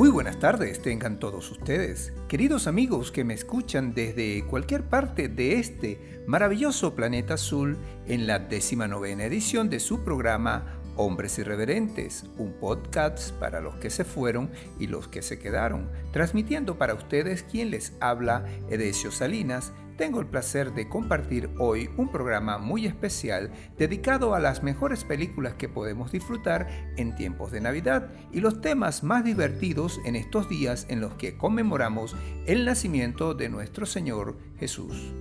Muy buenas tardes, tengan todos ustedes, queridos amigos que me escuchan desde cualquier parte de este maravilloso planeta azul en la décima novena edición de su programa Hombres Irreverentes, un podcast para los que se fueron y los que se quedaron, transmitiendo para ustedes quien les habla, Edesio Salinas. Tengo el placer de compartir hoy un programa muy especial dedicado a las mejores películas que podemos disfrutar en tiempos de Navidad y los temas más divertidos en estos días en los que conmemoramos el nacimiento de nuestro Señor Jesús.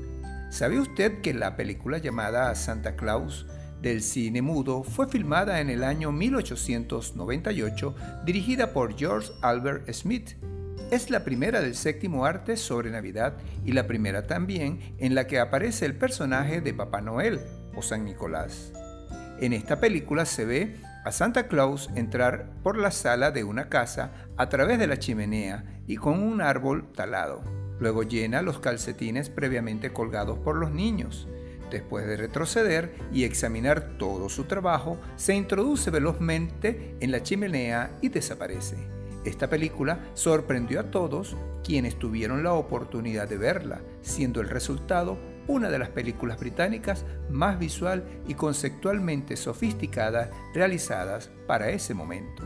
¿Sabe usted que la película llamada Santa Claus del cine mudo fue filmada en el año 1898, dirigida por George Albert Smith. Es la primera del séptimo arte sobre Navidad y la primera también en la que aparece el personaje de Papá Noel o San Nicolás. En esta película se ve a Santa Claus entrar por la sala de una casa a través de la chimenea y con un árbol talado. Luego llena los calcetines previamente colgados por los niños. Después de retroceder y examinar todo su trabajo, se introduce velozmente en la chimenea y desaparece. Esta película sorprendió a todos quienes tuvieron la oportunidad de verla, siendo el resultado una de las películas británicas más visual y conceptualmente sofisticadas realizadas para ese momento.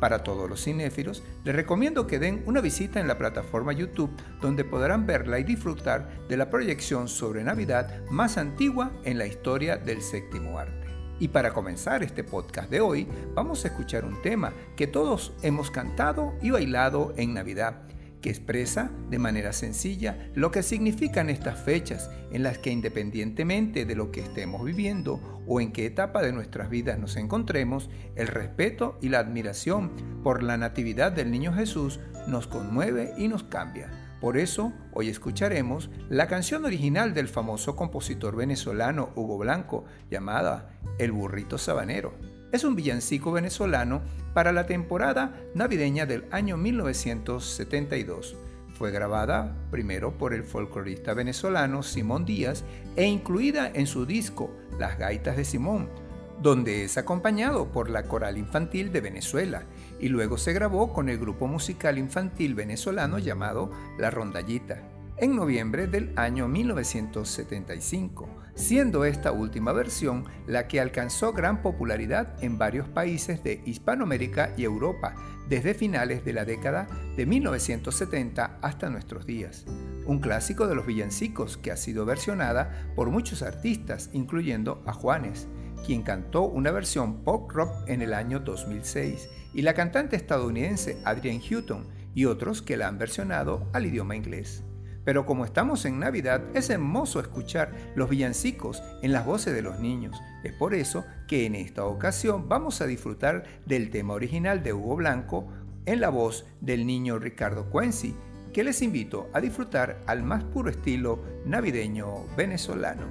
Para todos los cinéfilos, les recomiendo que den una visita en la plataforma YouTube donde podrán verla y disfrutar de la proyección sobre Navidad más antigua en la historia del séptimo arte. Y para comenzar este podcast de hoy, vamos a escuchar un tema que todos hemos cantado y bailado en Navidad que expresa de manera sencilla lo que significan estas fechas en las que independientemente de lo que estemos viviendo o en qué etapa de nuestras vidas nos encontremos, el respeto y la admiración por la natividad del niño Jesús nos conmueve y nos cambia. Por eso, hoy escucharemos la canción original del famoso compositor venezolano Hugo Blanco, llamada El burrito sabanero. Es un villancico venezolano para la temporada navideña del año 1972. Fue grabada primero por el folclorista venezolano Simón Díaz e incluida en su disco Las Gaitas de Simón, donde es acompañado por la Coral Infantil de Venezuela y luego se grabó con el grupo musical infantil venezolano llamado La Rondallita en noviembre del año 1975, siendo esta última versión la que alcanzó gran popularidad en varios países de Hispanoamérica y Europa desde finales de la década de 1970 hasta nuestros días. Un clásico de los villancicos que ha sido versionada por muchos artistas, incluyendo a Juanes, quien cantó una versión pop rock en el año 2006, y la cantante estadounidense Adrienne Hutton y otros que la han versionado al idioma inglés. Pero como estamos en Navidad, es hermoso escuchar los villancicos en las voces de los niños. Es por eso que en esta ocasión vamos a disfrutar del tema original de Hugo Blanco en la voz del niño Ricardo Cuenci, que les invito a disfrutar al más puro estilo navideño venezolano.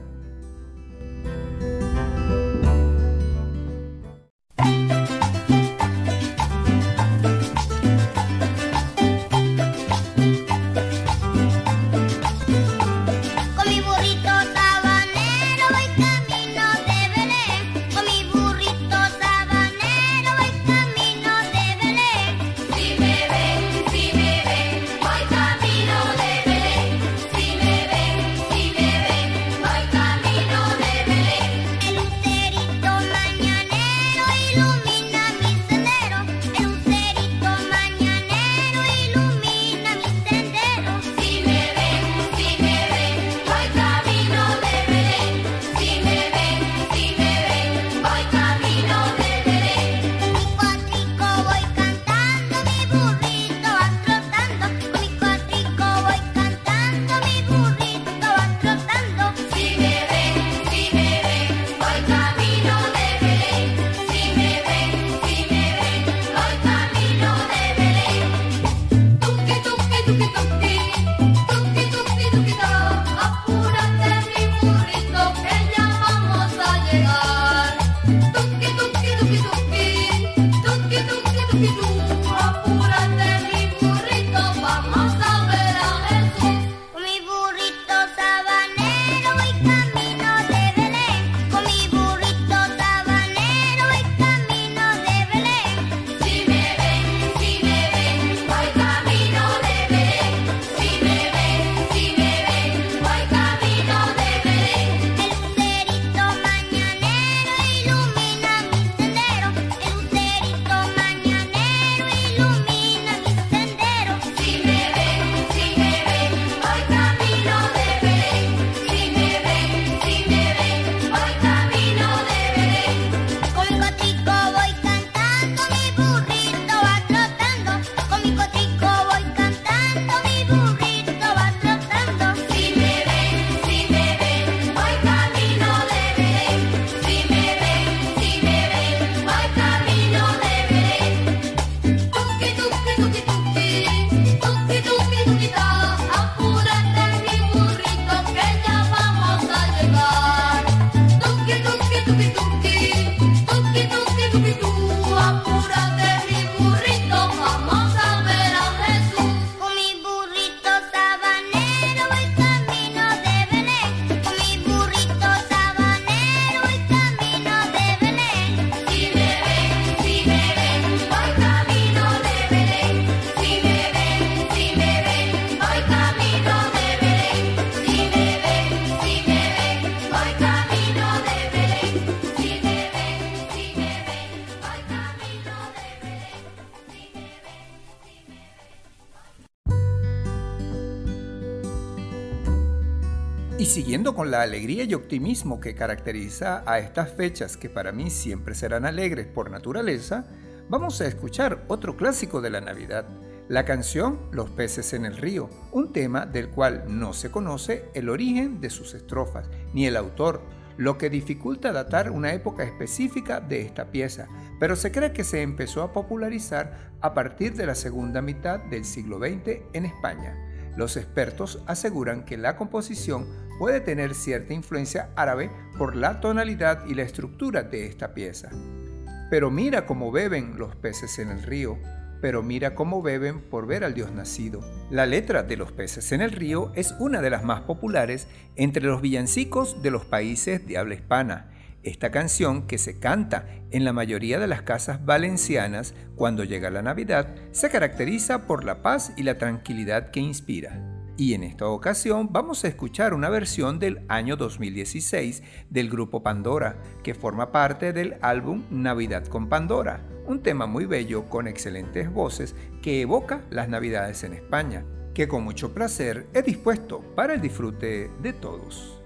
Con la alegría y optimismo que caracteriza a estas fechas que para mí siempre serán alegres por naturaleza, vamos a escuchar otro clásico de la Navidad, la canción Los peces en el río, un tema del cual no se conoce el origen de sus estrofas, ni el autor, lo que dificulta datar una época específica de esta pieza, pero se cree que se empezó a popularizar a partir de la segunda mitad del siglo XX en España. Los expertos aseguran que la composición puede tener cierta influencia árabe por la tonalidad y la estructura de esta pieza. Pero mira cómo beben los peces en el río, pero mira cómo beben por ver al Dios nacido. La letra de Los peces en el río es una de las más populares entre los villancicos de los países de habla hispana. Esta canción, que se canta en la mayoría de las casas valencianas cuando llega la Navidad, se caracteriza por la paz y la tranquilidad que inspira. Y en esta ocasión vamos a escuchar una versión del año 2016 del grupo Pandora, que forma parte del álbum Navidad con Pandora, un tema muy bello con excelentes voces que evoca las Navidades en España, que con mucho placer he dispuesto para el disfrute de todos.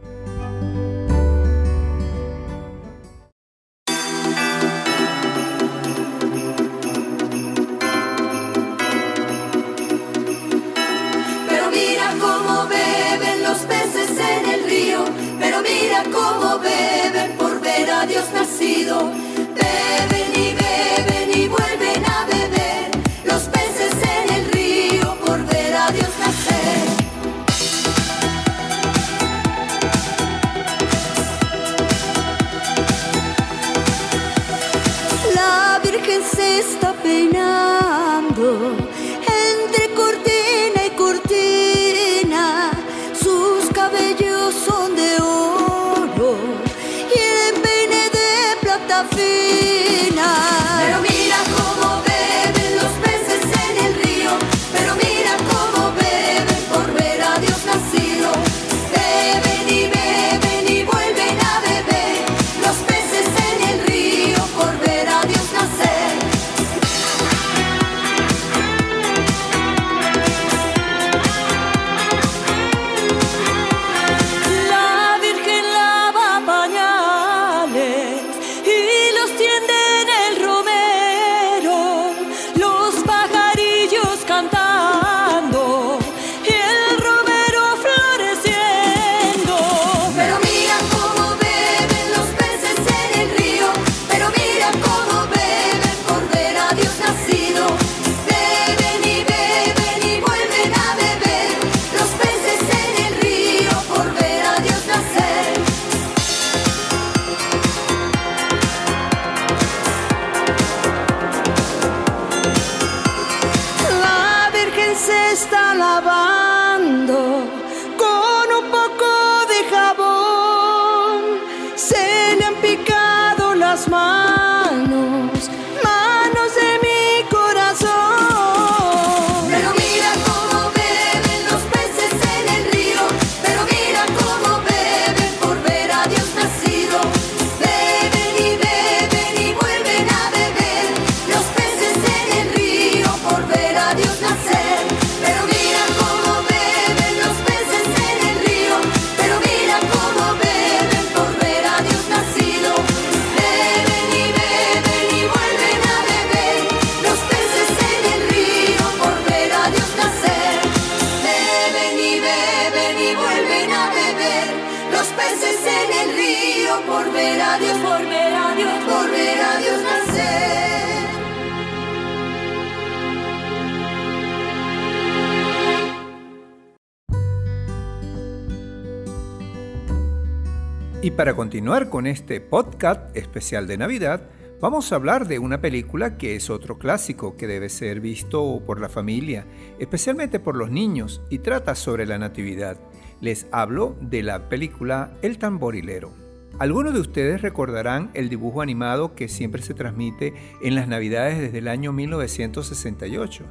Para continuar con este podcast especial de Navidad, vamos a hablar de una película que es otro clásico que debe ser visto por la familia, especialmente por los niños, y trata sobre la Natividad. Les hablo de la película El tamborilero. Algunos de ustedes recordarán el dibujo animado que siempre se transmite en las Navidades desde el año 1968.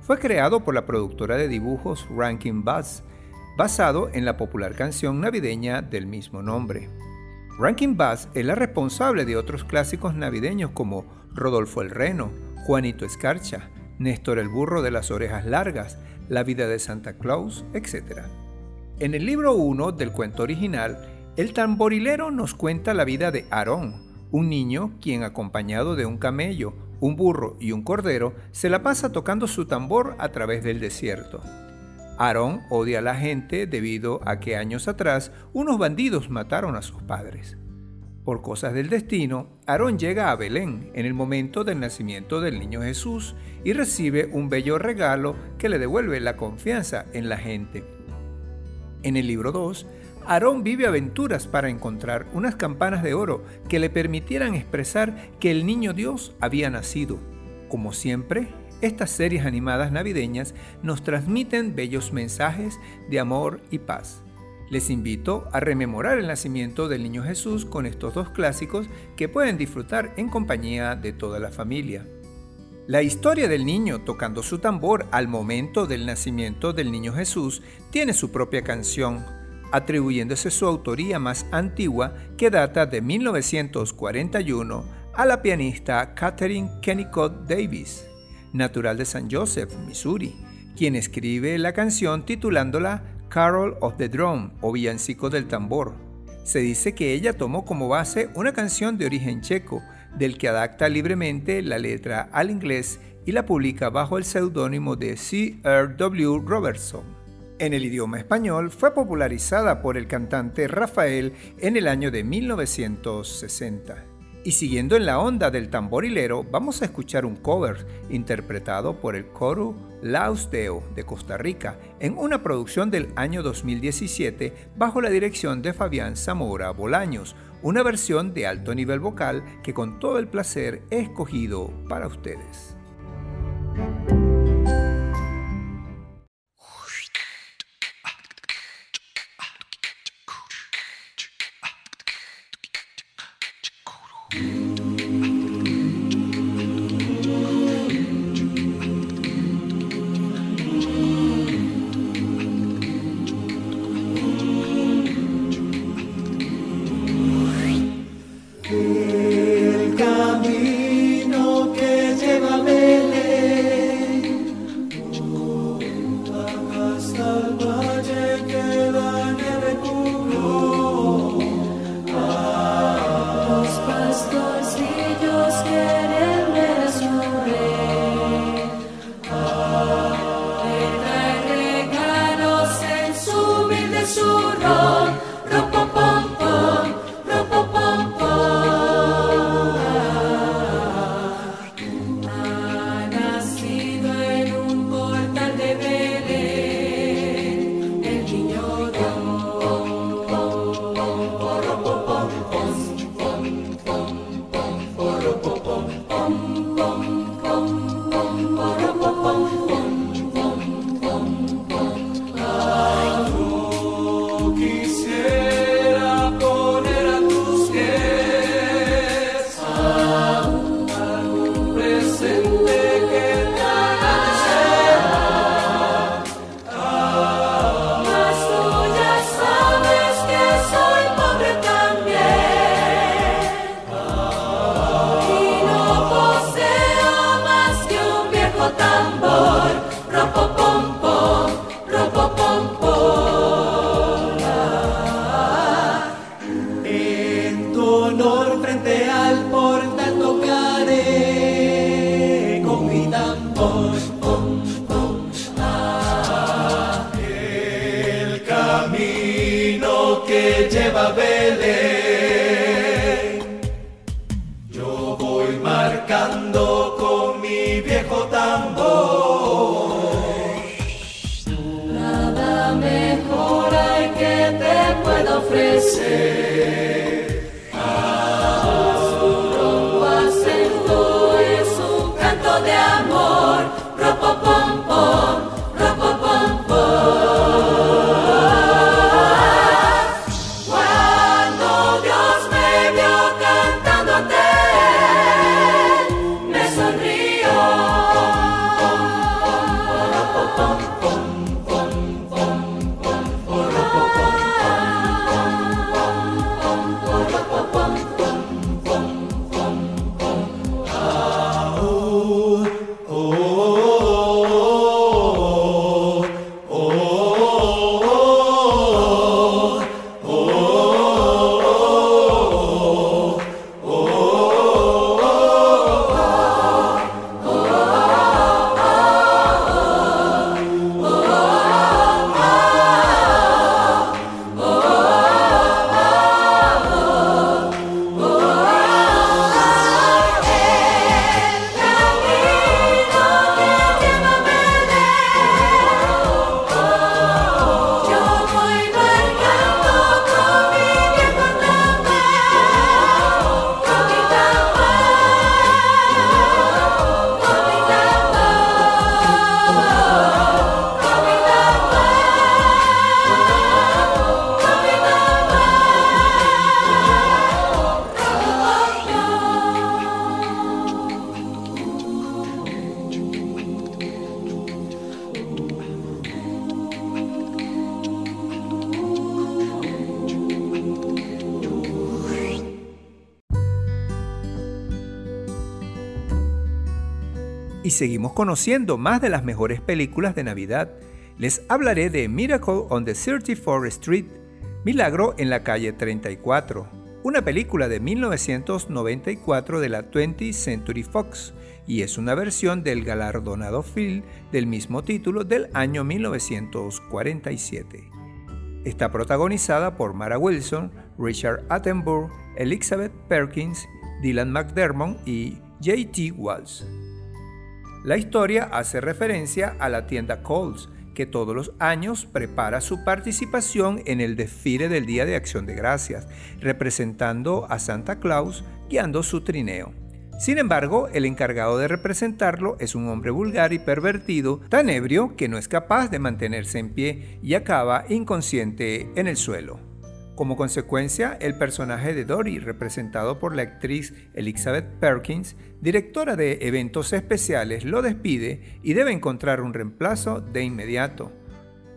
Fue creado por la productora de dibujos Rankin Bass, basado en la popular canción navideña del mismo nombre. Rankin Bass es la responsable de otros clásicos navideños como Rodolfo el Reno, Juanito Escarcha, Néstor el Burro de las Orejas Largas, La vida de Santa Claus, etc. En el libro 1 del cuento original, el tamborilero nos cuenta la vida de Aarón, un niño quien acompañado de un camello, un burro y un cordero se la pasa tocando su tambor a través del desierto. Aarón odia a la gente debido a que años atrás unos bandidos mataron a sus padres. Por cosas del destino, Aarón llega a Belén en el momento del nacimiento del niño Jesús y recibe un bello regalo que le devuelve la confianza en la gente. En el libro 2, Aarón vive aventuras para encontrar unas campanas de oro que le permitieran expresar que el niño Dios había nacido. Como siempre, estas series animadas navideñas nos transmiten bellos mensajes de amor y paz. Les invito a rememorar el nacimiento del niño Jesús con estos dos clásicos que pueden disfrutar en compañía de toda la familia. La historia del niño tocando su tambor al momento del nacimiento del niño Jesús tiene su propia canción, atribuyéndose su autoría más antigua que data de 1941 a la pianista Catherine Kennicott Davis natural de San Joseph, Missouri, quien escribe la canción titulándola Carol of the Drum o Villancico del Tambor. Se dice que ella tomó como base una canción de origen checo, del que adapta libremente la letra al inglés y la publica bajo el seudónimo de C.R.W. Robertson. En el idioma español fue popularizada por el cantante Rafael en el año de 1960. Y siguiendo en la onda del tamborilero, vamos a escuchar un cover interpretado por el coro Laus Deo de Costa Rica en una producción del año 2017 bajo la dirección de Fabián Zamora Bolaños, una versión de alto nivel vocal que con todo el placer he escogido para ustedes. Seguimos conociendo más de las mejores películas de Navidad. Les hablaré de Miracle on the 34th Street, Milagro en la calle 34, una película de 1994 de la 20th Century Fox y es una versión del galardonado film del mismo título del año 1947. Está protagonizada por Mara Wilson, Richard Attenborough, Elizabeth Perkins, Dylan McDermott y J.T. Walsh. La historia hace referencia a la tienda Coles, que todos los años prepara su participación en el desfile del Día de Acción de Gracias, representando a Santa Claus guiando su trineo. Sin embargo, el encargado de representarlo es un hombre vulgar y pervertido, tan ebrio que no es capaz de mantenerse en pie y acaba inconsciente en el suelo. Como consecuencia, el personaje de Dory, representado por la actriz Elizabeth Perkins, directora de eventos especiales, lo despide y debe encontrar un reemplazo de inmediato.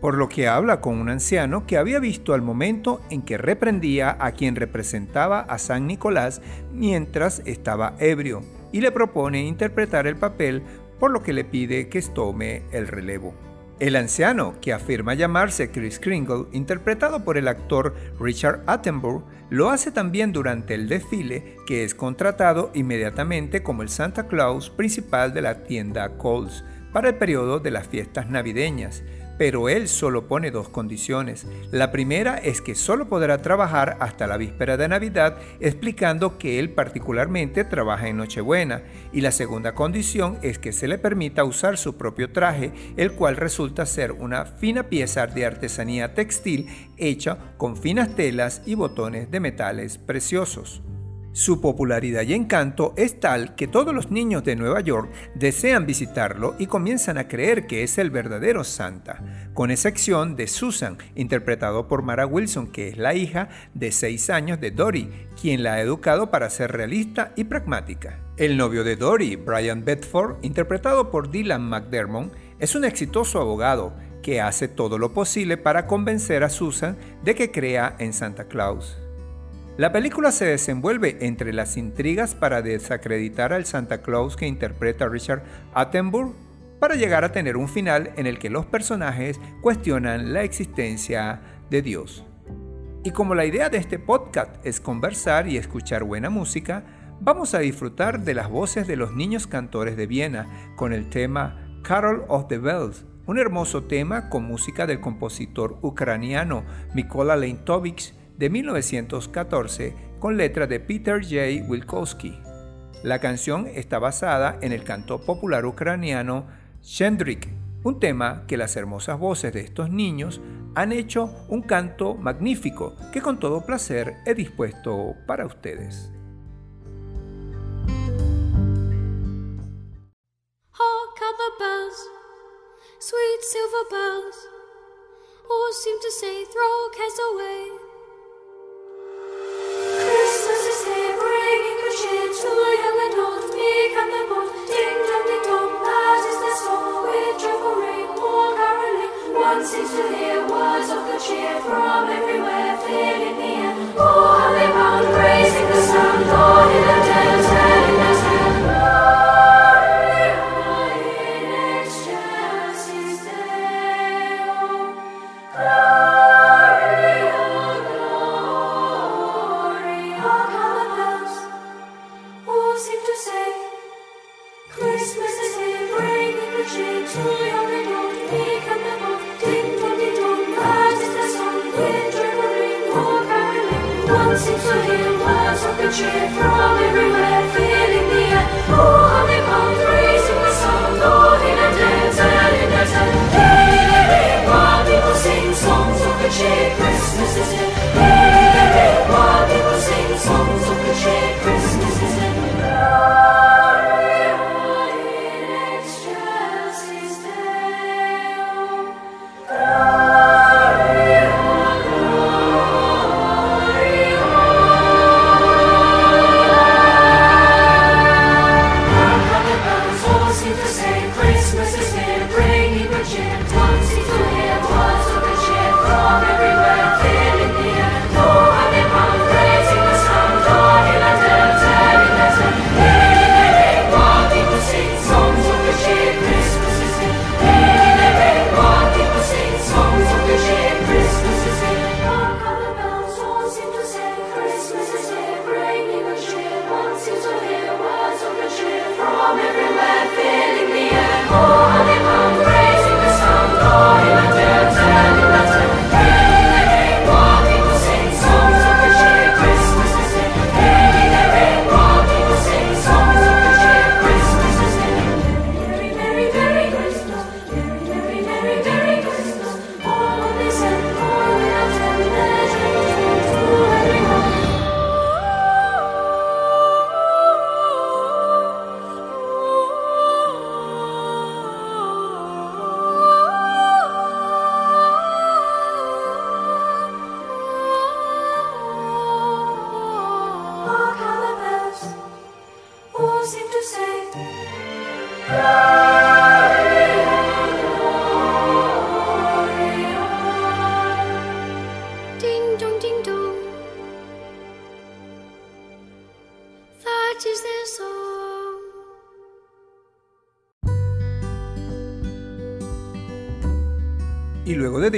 Por lo que habla con un anciano que había visto al momento en que reprendía a quien representaba a San Nicolás mientras estaba ebrio y le propone interpretar el papel por lo que le pide que tome el relevo. El anciano, que afirma llamarse Chris Kringle, interpretado por el actor Richard Attenborough, lo hace también durante el desfile, que es contratado inmediatamente como el Santa Claus principal de la tienda Coles para el periodo de las fiestas navideñas, pero él solo pone dos condiciones. La primera es que solo podrá trabajar hasta la víspera de Navidad, explicando que él particularmente trabaja en Nochebuena. Y la segunda condición es que se le permita usar su propio traje, el cual resulta ser una fina pieza de artesanía textil hecha con finas telas y botones de metales preciosos. Su popularidad y encanto es tal que todos los niños de Nueva York desean visitarlo y comienzan a creer que es el verdadero Santa, con excepción de Susan, interpretado por Mara Wilson, que es la hija de 6 años de Dory, quien la ha educado para ser realista y pragmática. El novio de Dory, Brian Bedford, interpretado por Dylan McDermott, es un exitoso abogado que hace todo lo posible para convencer a Susan de que crea en Santa Claus. La película se desenvuelve entre las intrigas para desacreditar al Santa Claus que interpreta Richard Attenborough para llegar a tener un final en el que los personajes cuestionan la existencia de Dios. Y como la idea de este podcast es conversar y escuchar buena música, vamos a disfrutar de las voces de los niños cantores de Viena con el tema Carol of the Bells, un hermoso tema con música del compositor ucraniano Mikola Leintovich de 1914 con letra de Peter J. Wilkowski. La canción está basada en el canto popular ucraniano Shendrik, un tema que las hermosas voces de estos niños han hecho un canto magnífico que con todo placer he dispuesto para ustedes. sweet silver bells, seem to say, throw away. Oh, how they bound, raising the sound, Lord, in the dance, telling us Y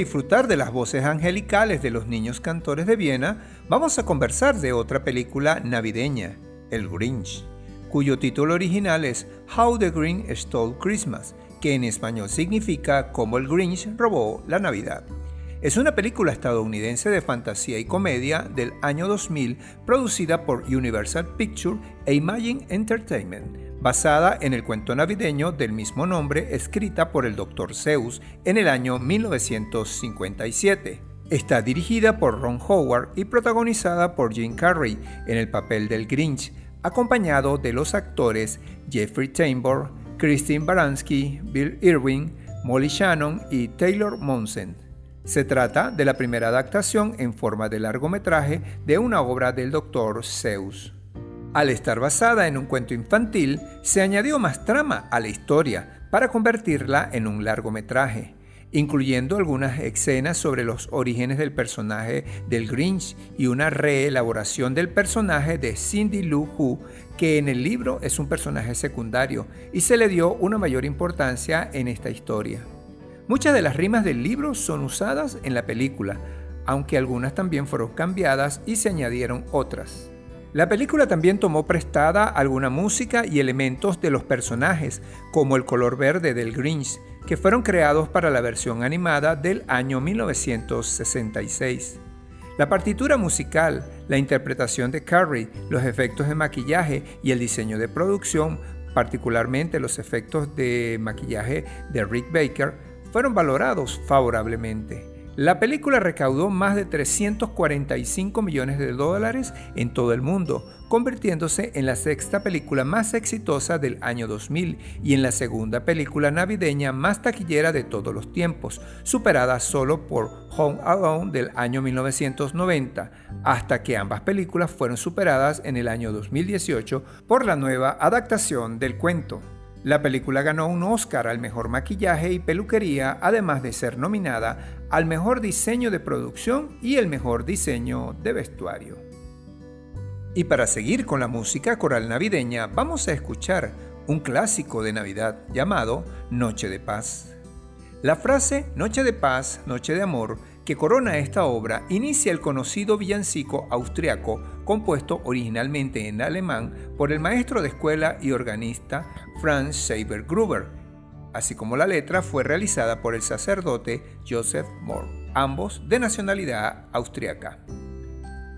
disfrutar de las voces angelicales de los niños cantores de Viena, vamos a conversar de otra película navideña, El Grinch, cuyo título original es How the Grinch Stole Christmas, que en español significa Cómo el Grinch robó la Navidad. Es una película estadounidense de fantasía y comedia del año 2000 producida por Universal Pictures e Imagine Entertainment basada en el cuento navideño del mismo nombre escrita por el Dr. Zeus en el año 1957. Está dirigida por Ron Howard y protagonizada por Jim Carrey en el papel del Grinch, acompañado de los actores Jeffrey Tambor, Christine Baranski, Bill Irwin, Molly Shannon y Taylor Monsen. Se trata de la primera adaptación en forma de largometraje de una obra del Dr. Zeus. Al estar basada en un cuento infantil, se añadió más trama a la historia para convertirla en un largometraje, incluyendo algunas escenas sobre los orígenes del personaje del Grinch y una reelaboración del personaje de Cindy Lou Who, que en el libro es un personaje secundario y se le dio una mayor importancia en esta historia. Muchas de las rimas del libro son usadas en la película, aunque algunas también fueron cambiadas y se añadieron otras. La película también tomó prestada alguna música y elementos de los personajes, como el color verde del Grinch, que fueron creados para la versión animada del año 1966. La partitura musical, la interpretación de Carrie, los efectos de maquillaje y el diseño de producción, particularmente los efectos de maquillaje de Rick Baker, fueron valorados favorablemente. La película recaudó más de 345 millones de dólares en todo el mundo, convirtiéndose en la sexta película más exitosa del año 2000 y en la segunda película navideña más taquillera de todos los tiempos, superada solo por Home Alone del año 1990, hasta que ambas películas fueron superadas en el año 2018 por la nueva adaptación del cuento. La película ganó un Oscar al mejor maquillaje y peluquería, además de ser nominada al mejor diseño de producción y el mejor diseño de vestuario. Y para seguir con la música coral navideña, vamos a escuchar un clásico de Navidad llamado Noche de Paz. La frase Noche de Paz, Noche de Amor que corona esta obra inicia el conocido villancico austriaco compuesto originalmente en alemán por el maestro de escuela y organista Franz Saber Gruber, así como la letra fue realizada por el sacerdote Joseph Mohr, ambos de nacionalidad austriaca.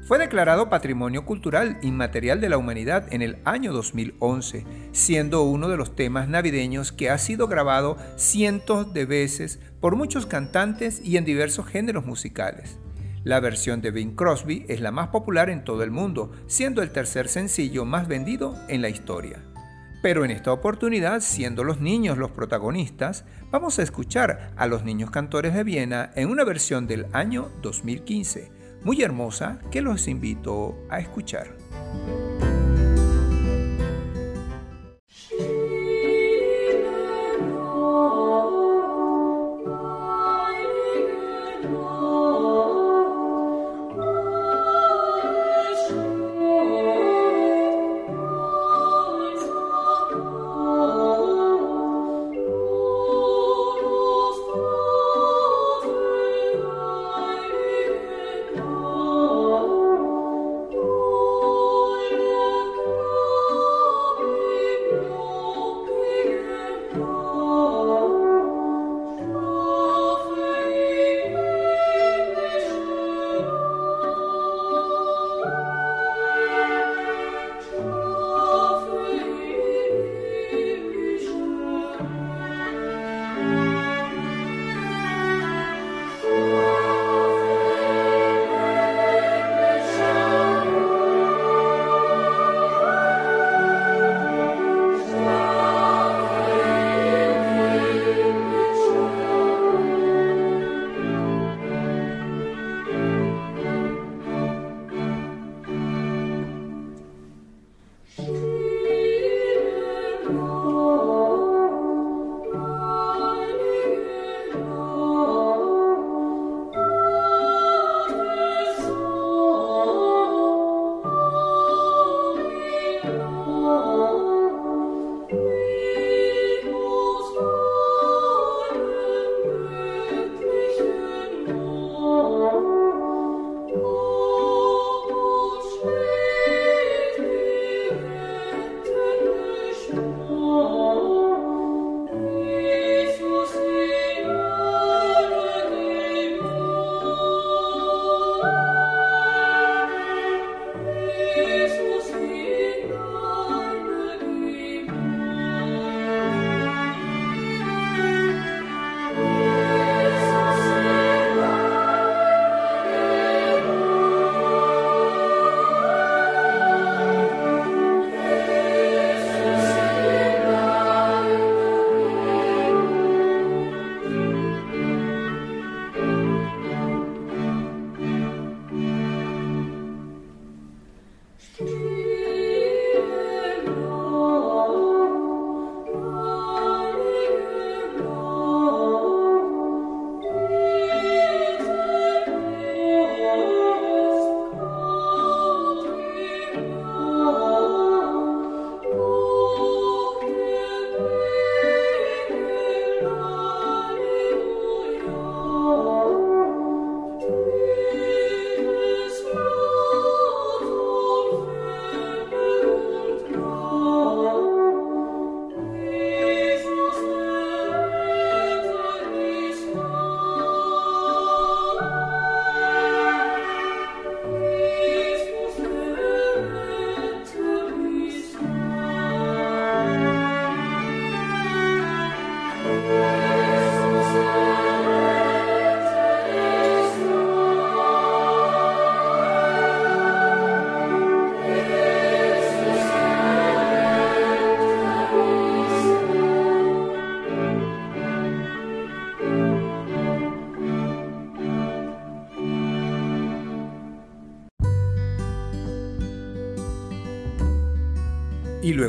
Fue declarado Patrimonio Cultural Inmaterial de la Humanidad en el año 2011, siendo uno de los temas navideños que ha sido grabado cientos de veces por muchos cantantes y en diversos géneros musicales. La versión de Bing Crosby es la más popular en todo el mundo, siendo el tercer sencillo más vendido en la historia. Pero en esta oportunidad, siendo los niños los protagonistas, vamos a escuchar a los niños cantores de Viena en una versión del año 2015 muy hermosa que los invito a escuchar.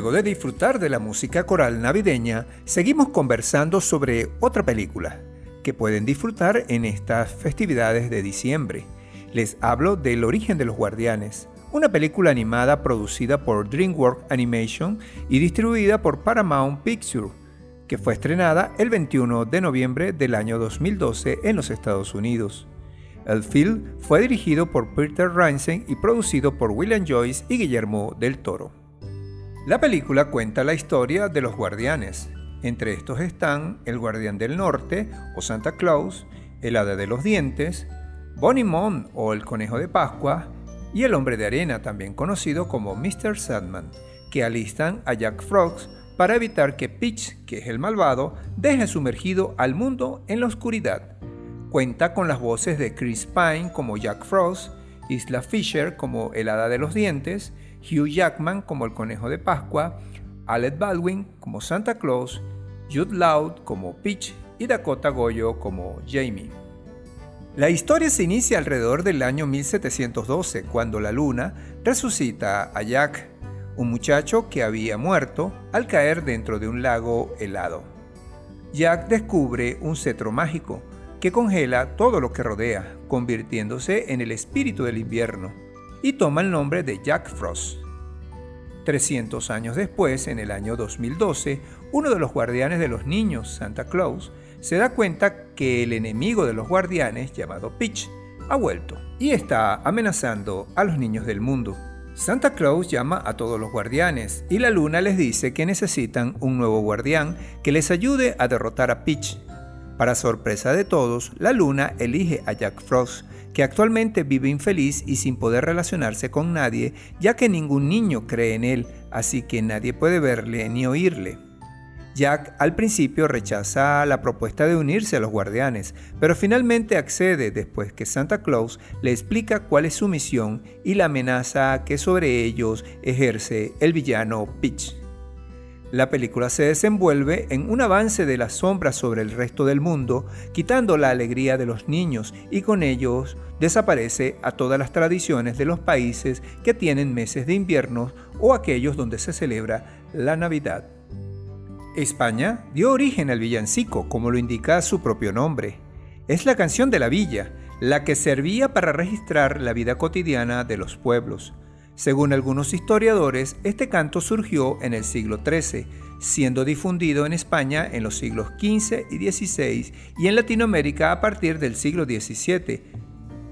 Luego de disfrutar de la música coral navideña, seguimos conversando sobre otra película que pueden disfrutar en estas festividades de diciembre. Les hablo del origen de los guardianes, una película animada producida por DreamWorks Animation y distribuida por Paramount Pictures, que fue estrenada el 21 de noviembre del año 2012 en los Estados Unidos. El film fue dirigido por Peter Reinsen y producido por William Joyce y Guillermo del Toro. La película cuenta la historia de los guardianes. Entre estos están el Guardián del Norte o Santa Claus, el Hada de los Dientes, Bonnie Mon o el Conejo de Pascua y el Hombre de Arena, también conocido como Mr. Sadman, que alistan a Jack Frost para evitar que Peach, que es el malvado, deje sumergido al mundo en la oscuridad. Cuenta con las voces de Chris Pine como Jack Frost, Isla Fisher como el Hada de los Dientes, Hugh Jackman como el Conejo de Pascua, Alec Baldwin como Santa Claus, Jude Law como Peach y Dakota Goyo como Jamie. La historia se inicia alrededor del año 1712, cuando la luna resucita a Jack, un muchacho que había muerto al caer dentro de un lago helado. Jack descubre un cetro mágico que congela todo lo que rodea, convirtiéndose en el espíritu del invierno y toma el nombre de Jack Frost. 300 años después, en el año 2012, uno de los guardianes de los niños, Santa Claus, se da cuenta que el enemigo de los guardianes, llamado Peach, ha vuelto y está amenazando a los niños del mundo. Santa Claus llama a todos los guardianes y la luna les dice que necesitan un nuevo guardián que les ayude a derrotar a Peach. Para sorpresa de todos, la luna elige a Jack Frost, que actualmente vive infeliz y sin poder relacionarse con nadie, ya que ningún niño cree en él, así que nadie puede verle ni oírle. Jack al principio rechaza la propuesta de unirse a los guardianes, pero finalmente accede después que Santa Claus le explica cuál es su misión y la amenaza que sobre ellos ejerce el villano Peach. La película se desenvuelve en un avance de las sombras sobre el resto del mundo, quitando la alegría de los niños y con ellos desaparece a todas las tradiciones de los países que tienen meses de invierno o aquellos donde se celebra la Navidad. España dio origen al villancico, como lo indica su propio nombre. Es la canción de la villa, la que servía para registrar la vida cotidiana de los pueblos. Según algunos historiadores, este canto surgió en el siglo XIII, siendo difundido en España en los siglos XV y XVI y en Latinoamérica a partir del siglo XVII.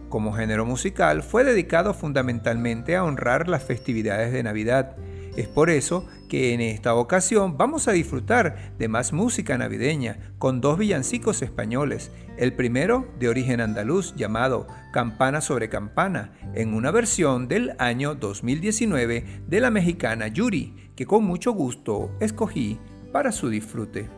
Como género musical, fue dedicado fundamentalmente a honrar las festividades de Navidad. Es por eso que en esta ocasión vamos a disfrutar de más música navideña con dos villancicos españoles. El primero de origen andaluz llamado Campana sobre Campana, en una versión del año 2019 de la mexicana Yuri, que con mucho gusto escogí para su disfrute.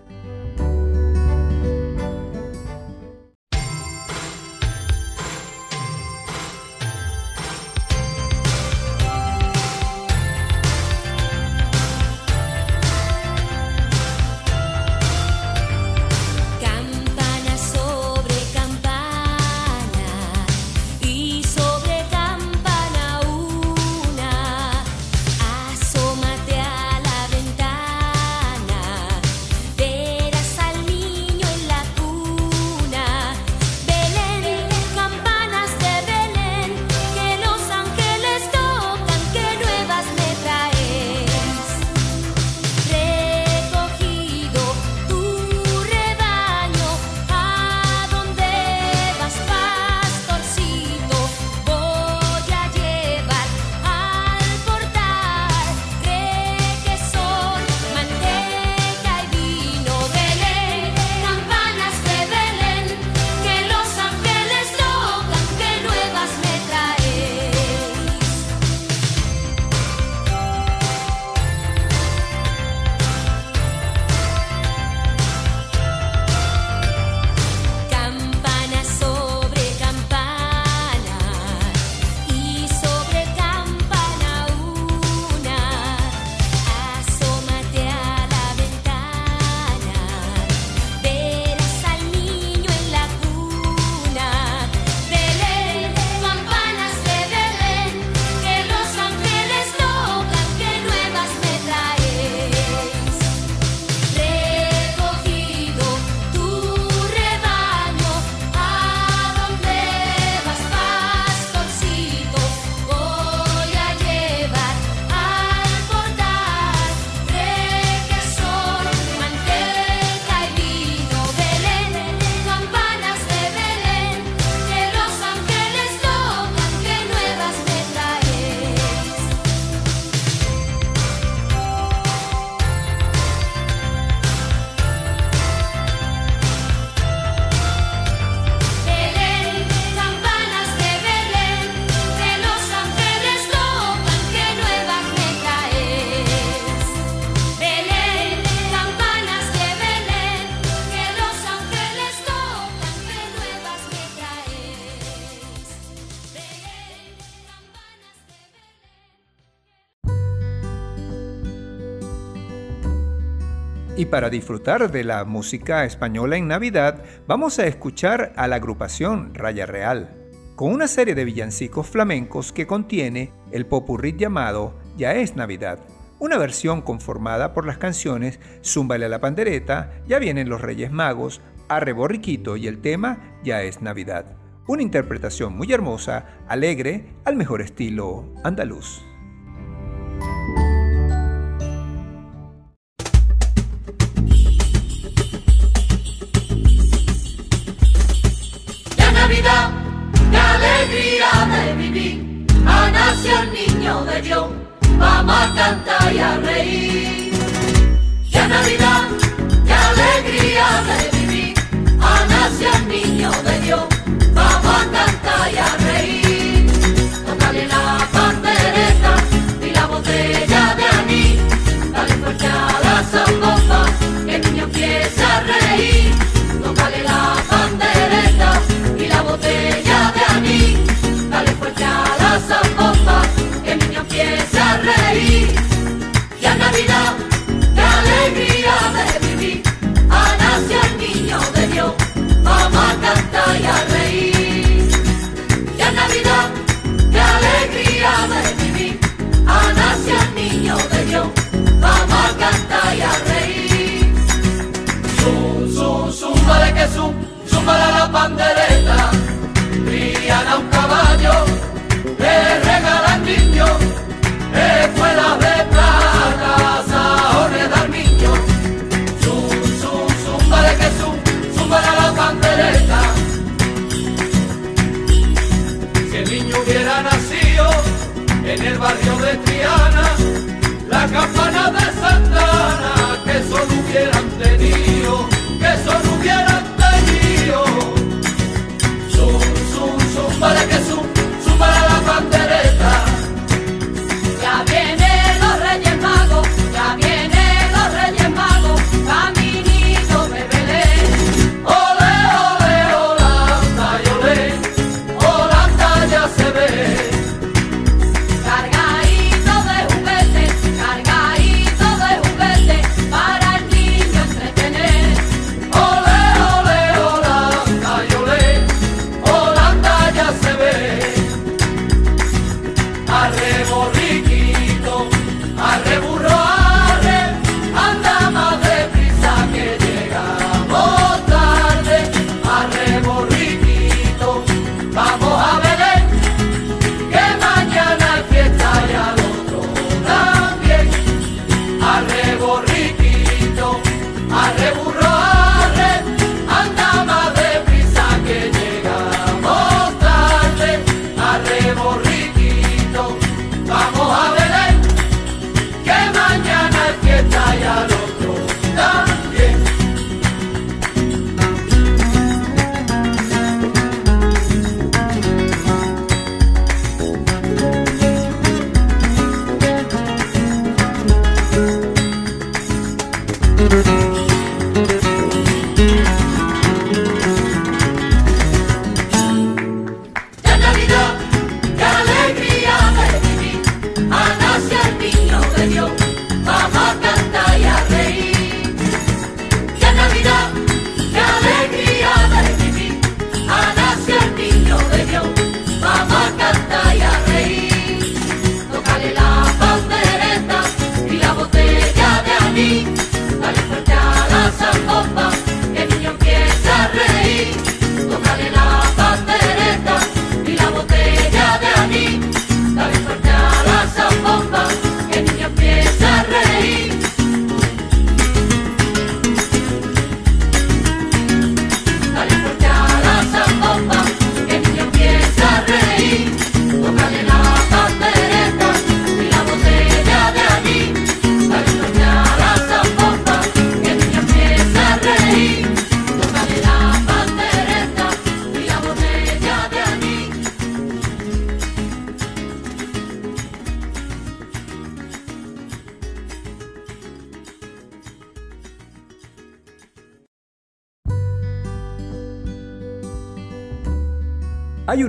para disfrutar de la música española en Navidad, vamos a escuchar a la agrupación Raya Real, con una serie de villancicos flamencos que contiene el popurrí llamado Ya es Navidad, una versión conformada por las canciones Zúmbale a la pandereta, Ya vienen los Reyes Magos, Arreborriquito y el tema Ya es Navidad. Una interpretación muy hermosa, alegre, al mejor estilo andaluz. Fire!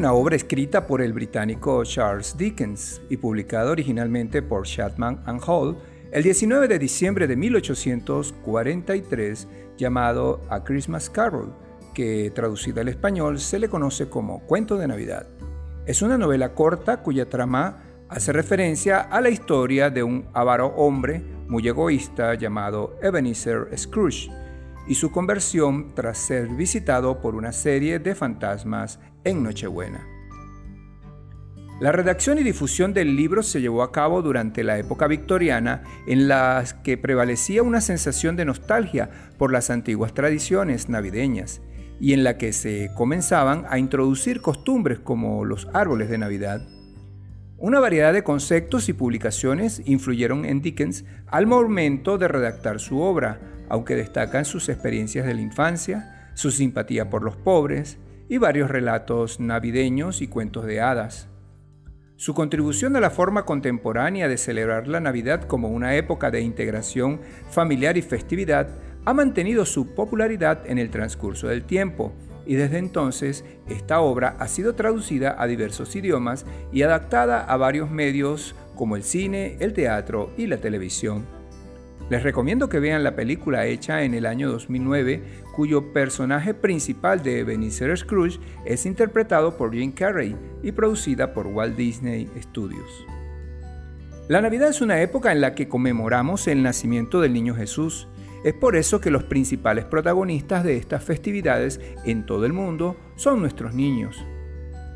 una obra escrita por el británico Charles Dickens y publicada originalmente por Chapman and Hall el 19 de diciembre de 1843 llamado A Christmas Carol, que traducida al español se le conoce como Cuento de Navidad. Es una novela corta cuya trama hace referencia a la historia de un avaro hombre muy egoísta llamado Ebenezer Scrooge y su conversión tras ser visitado por una serie de fantasmas en Nochebuena. La redacción y difusión del libro se llevó a cabo durante la época victoriana en la que prevalecía una sensación de nostalgia por las antiguas tradiciones navideñas y en la que se comenzaban a introducir costumbres como los árboles de Navidad. Una variedad de conceptos y publicaciones influyeron en Dickens al momento de redactar su obra, aunque destacan sus experiencias de la infancia, su simpatía por los pobres y varios relatos navideños y cuentos de hadas. Su contribución a la forma contemporánea de celebrar la Navidad como una época de integración familiar y festividad ha mantenido su popularidad en el transcurso del tiempo y desde entonces esta obra ha sido traducida a diversos idiomas y adaptada a varios medios como el cine, el teatro y la televisión. Les recomiendo que vean la película hecha en el año 2009, cuyo personaje principal de Ebenezer Scrooge es interpretado por Jim Carrey y producida por Walt Disney Studios. La Navidad es una época en la que conmemoramos el nacimiento del niño Jesús. Es por eso que los principales protagonistas de estas festividades en todo el mundo son nuestros niños.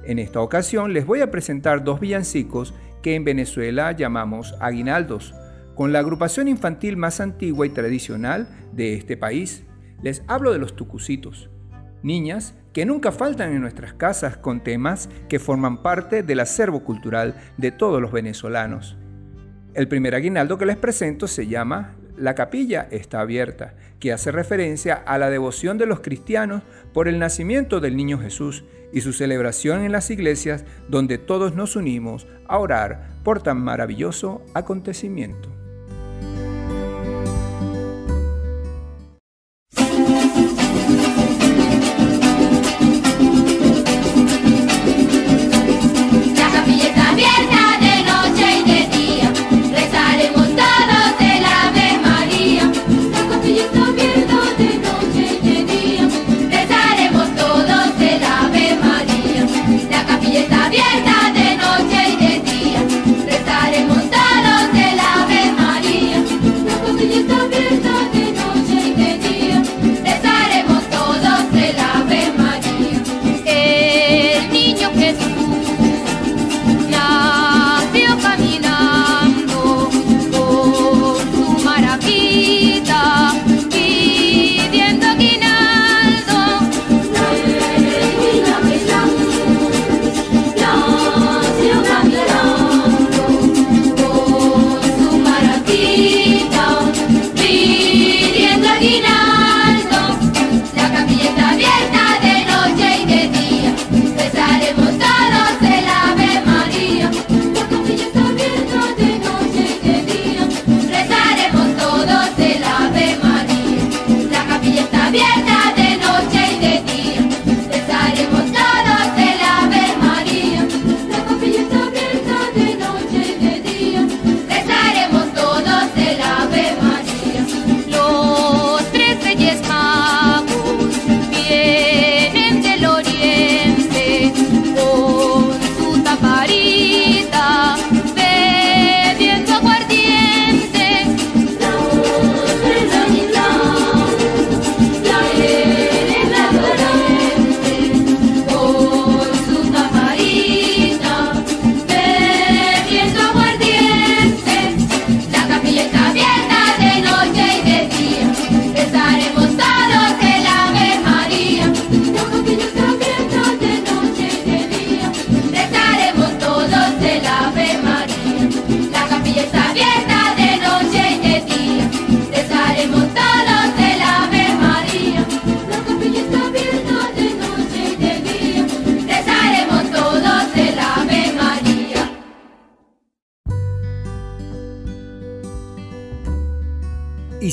En esta ocasión les voy a presentar dos villancicos que en Venezuela llamamos aguinaldos, con la agrupación infantil más antigua y tradicional de este país. Les hablo de los tucucitos, niñas que nunca faltan en nuestras casas con temas que forman parte del acervo cultural de todos los venezolanos. El primer aguinaldo que les presento se llama La capilla está abierta, que hace referencia a la devoción de los cristianos por el nacimiento del niño Jesús y su celebración en las iglesias donde todos nos unimos a orar por tan maravilloso acontecimiento. Y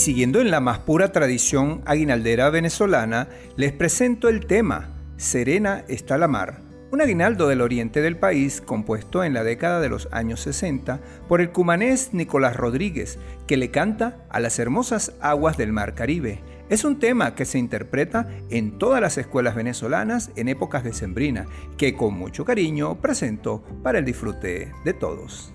siguiendo en la más pura tradición aguinaldera venezolana, les presento el tema Serena está la mar, un aguinaldo del oriente del país compuesto en la década de los años 60 por el cumanés Nicolás Rodríguez, que le canta a las hermosas aguas del mar Caribe. Es un tema que se interpreta en todas las escuelas venezolanas en épocas de sembrina, que con mucho cariño presento para el disfrute de todos.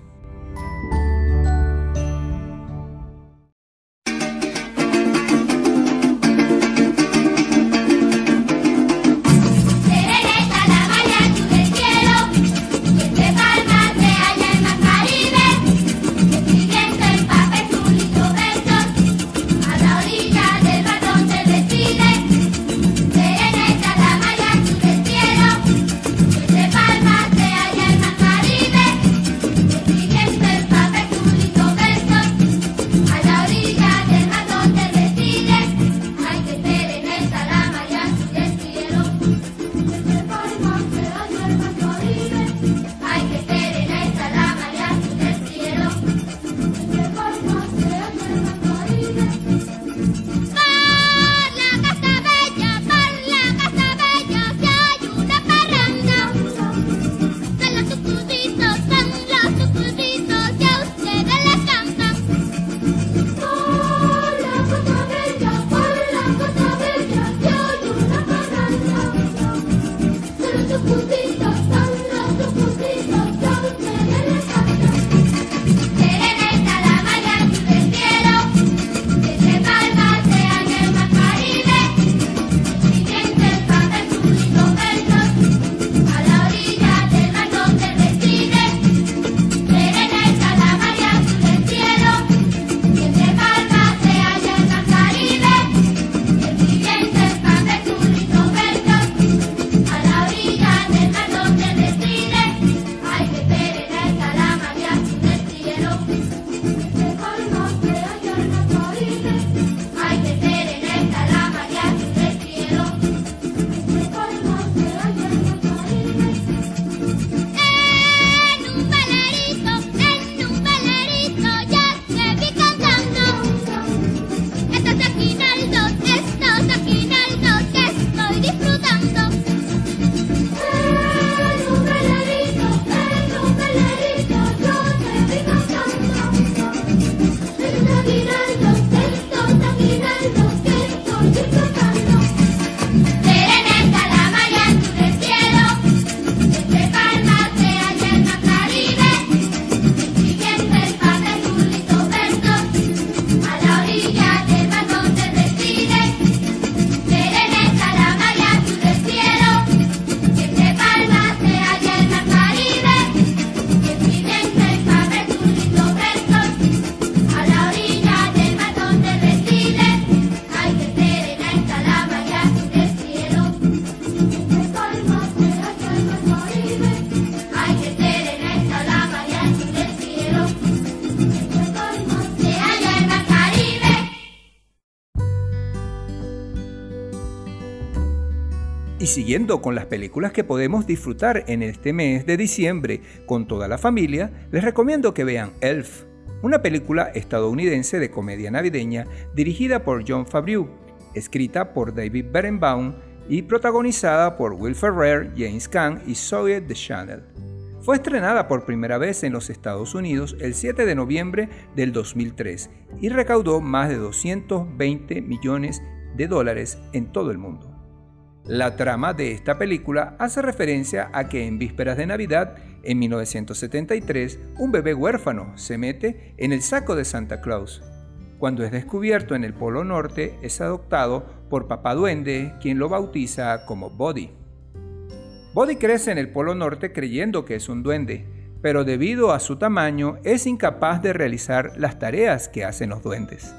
Siguiendo con las películas que podemos disfrutar en este mes de diciembre con toda la familia, les recomiendo que vean Elf, una película estadounidense de comedia navideña dirigida por John Favreau, escrita por David Berenbaum y protagonizada por Will Ferrer, James Caan y Zoe Deschanel. Fue estrenada por primera vez en los Estados Unidos el 7 de noviembre del 2003 y recaudó más de 220 millones de dólares en todo el mundo. La trama de esta película hace referencia a que en vísperas de Navidad, en 1973, un bebé huérfano se mete en el saco de Santa Claus. Cuando es descubierto en el Polo Norte, es adoptado por Papá Duende, quien lo bautiza como Buddy. Buddy crece en el Polo Norte creyendo que es un duende, pero debido a su tamaño es incapaz de realizar las tareas que hacen los duendes.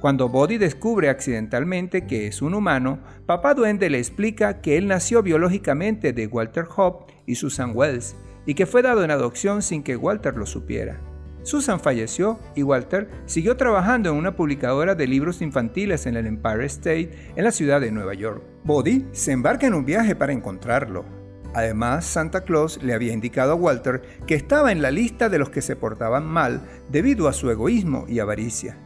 Cuando Bodhi descubre accidentalmente que es un humano, Papá Duende le explica que él nació biológicamente de Walter Hope y Susan Wells y que fue dado en adopción sin que Walter lo supiera. Susan falleció y Walter siguió trabajando en una publicadora de libros infantiles en el Empire State en la ciudad de Nueva York. Bodhi se embarca en un viaje para encontrarlo. Además, Santa Claus le había indicado a Walter que estaba en la lista de los que se portaban mal debido a su egoísmo y avaricia.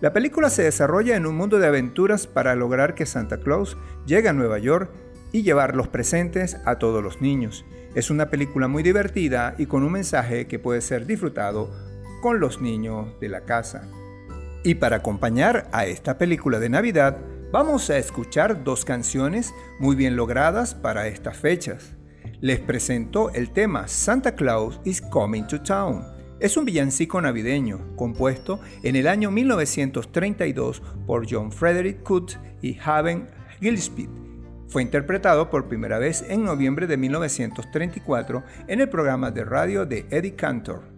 La película se desarrolla en un mundo de aventuras para lograr que Santa Claus llegue a Nueva York y llevar los presentes a todos los niños. Es una película muy divertida y con un mensaje que puede ser disfrutado con los niños de la casa. Y para acompañar a esta película de Navidad, vamos a escuchar dos canciones muy bien logradas para estas fechas. Les presento el tema Santa Claus is Coming to Town. Es un villancico navideño compuesto en el año 1932 por John Frederick Coote y Haven Gillespie. Fue interpretado por primera vez en noviembre de 1934 en el programa de radio de Eddie Cantor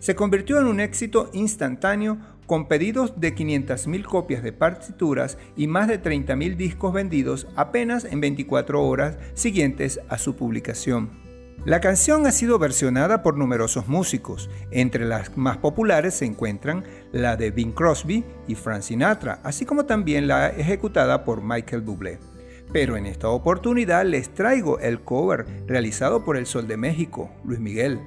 se convirtió en un éxito instantáneo con pedidos de 500.000 copias de partituras y más de 30.000 discos vendidos apenas en 24 horas siguientes a su publicación. La canción ha sido versionada por numerosos músicos. Entre las más populares se encuentran la de Bing Crosby y Frank Sinatra, así como también la ejecutada por Michael Bublé. Pero en esta oportunidad les traigo el cover realizado por el Sol de México, Luis Miguel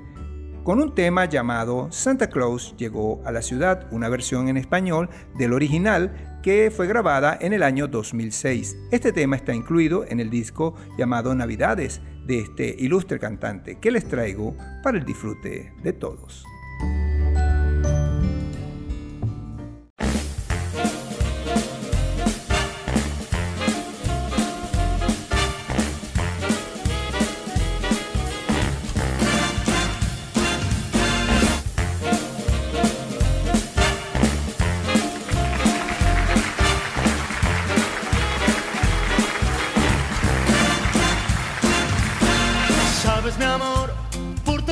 con un tema llamado Santa Claus llegó a la ciudad, una versión en español del original que fue grabada en el año 2006. Este tema está incluido en el disco llamado Navidades de este ilustre cantante que les traigo para el disfrute de todos.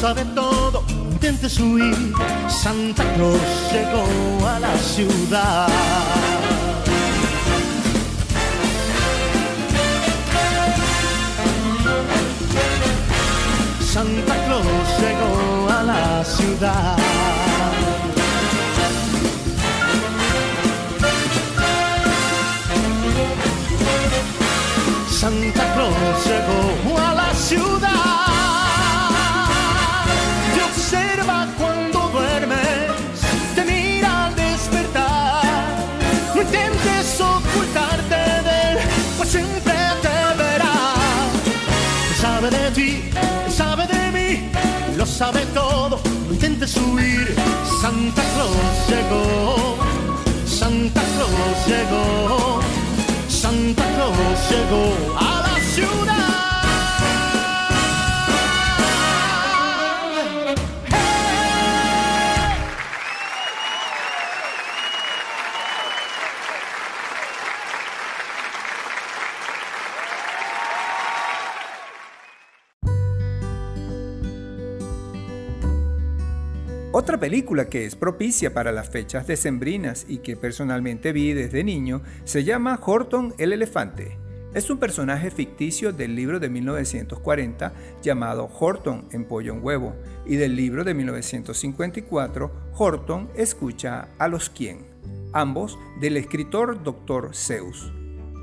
Sabe todo, intentes huir. Santa Claus llegó a la ciudad. Santa Claus llegó a la ciudad. Santa Claus llegó a la ciudad. Sabe de ti, sabe de mí, lo sabe todo. No intentes huir. Santa Claus llegó, Santa Claus llegó. Santa Claus llegó a la ciudad. Película que es propicia para las fechas decembrinas y que personalmente vi desde niño se llama Horton el Elefante. Es un personaje ficticio del libro de 1940 llamado Horton en Pollo en Huevo y del libro de 1954 Horton escucha a los quién, ambos del escritor Dr. Zeus.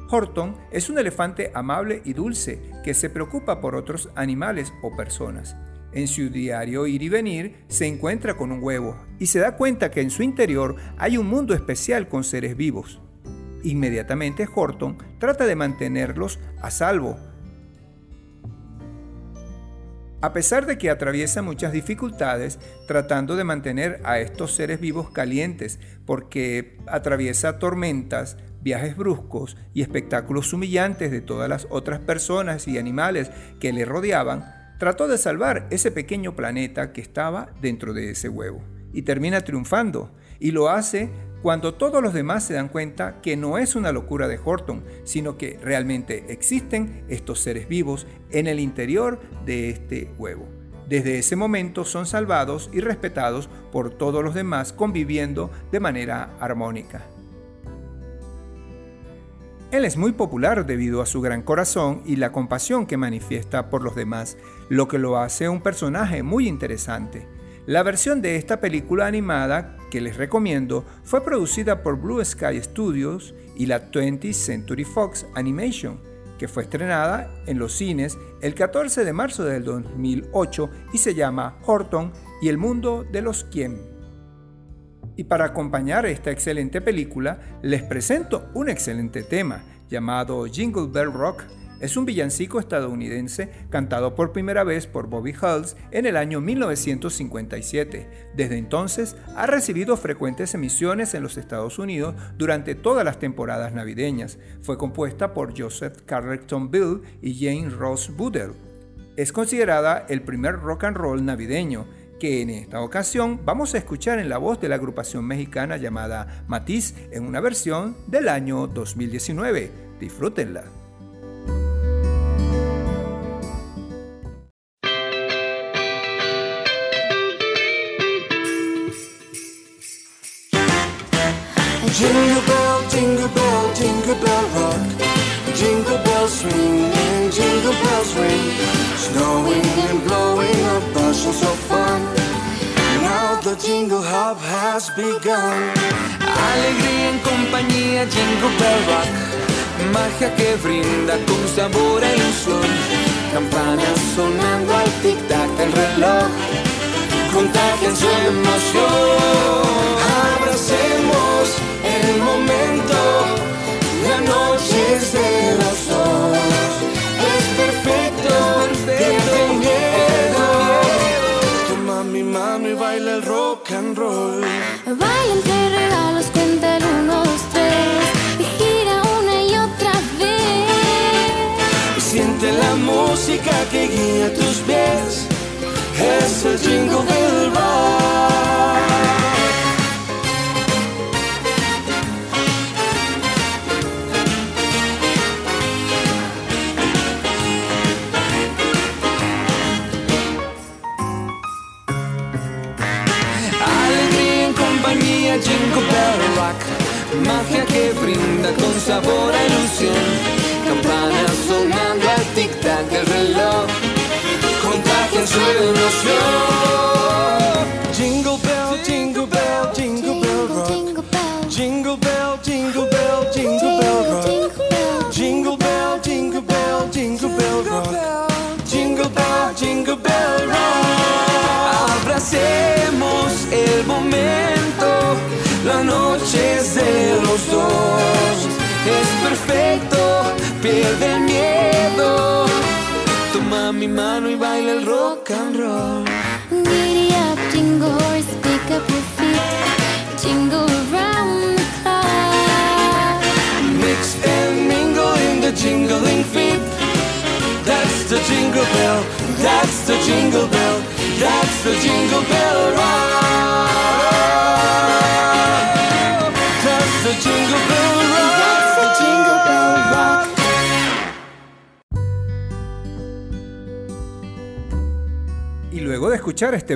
Horton es un elefante amable y dulce que se preocupa por otros animales o personas en su diario ir y venir se encuentra con un huevo y se da cuenta que en su interior hay un mundo especial con seres vivos. Inmediatamente Horton trata de mantenerlos a salvo. A pesar de que atraviesa muchas dificultades tratando de mantener a estos seres vivos calientes porque atraviesa tormentas, viajes bruscos y espectáculos humillantes de todas las otras personas y animales que le rodeaban, trató de salvar ese pequeño planeta que estaba dentro de ese huevo y termina triunfando y lo hace cuando todos los demás se dan cuenta que no es una locura de Horton, sino que realmente existen estos seres vivos en el interior de este huevo. Desde ese momento son salvados y respetados por todos los demás conviviendo de manera armónica. Él es muy popular debido a su gran corazón y la compasión que manifiesta por los demás, lo que lo hace un personaje muy interesante. La versión de esta película animada que les recomiendo fue producida por Blue Sky Studios y la 20th Century Fox Animation, que fue estrenada en los cines el 14 de marzo del 2008 y se llama Horton y el mundo de los quién. Y para acompañar esta excelente película, les presento un excelente tema llamado Jingle Bell Rock es un villancico estadounidense cantado por primera vez por Bobby Hulls en el año 1957. Desde entonces ha recibido frecuentes emisiones en los Estados Unidos durante todas las temporadas navideñas. Fue compuesta por Joseph Carleton Bill y Jane Ross Budell. Es considerada el primer rock and roll navideño que en esta ocasión vamos a escuchar en la voz de la agrupación mexicana llamada Matiz en una versión del año 2019. Disfrútenla. Jingle bell, jingle bell, jingle bell rock. Jingle bells swing jingle bells ring. Snowing and blowing Now the jingle hop has begun. Alegría en compañía, jingle bell rock. Magia que brinda con sabor e ilusión. Campanas sonando al tic-tac del reloj. Contagian su emoción. Abracemos el momento. La noche es de los.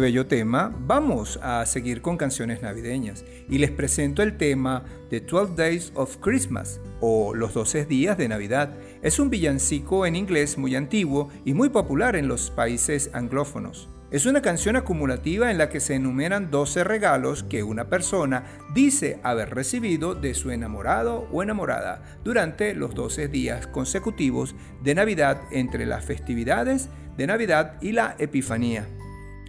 Bello tema, vamos a seguir con canciones navideñas. Y les presento el tema The 12 Days of Christmas o Los 12 días de Navidad. Es un villancico en inglés muy antiguo y muy popular en los países anglófonos. Es una canción acumulativa en la que se enumeran 12 regalos que una persona dice haber recibido de su enamorado o enamorada durante los 12 días consecutivos de Navidad entre las festividades de Navidad y la Epifanía.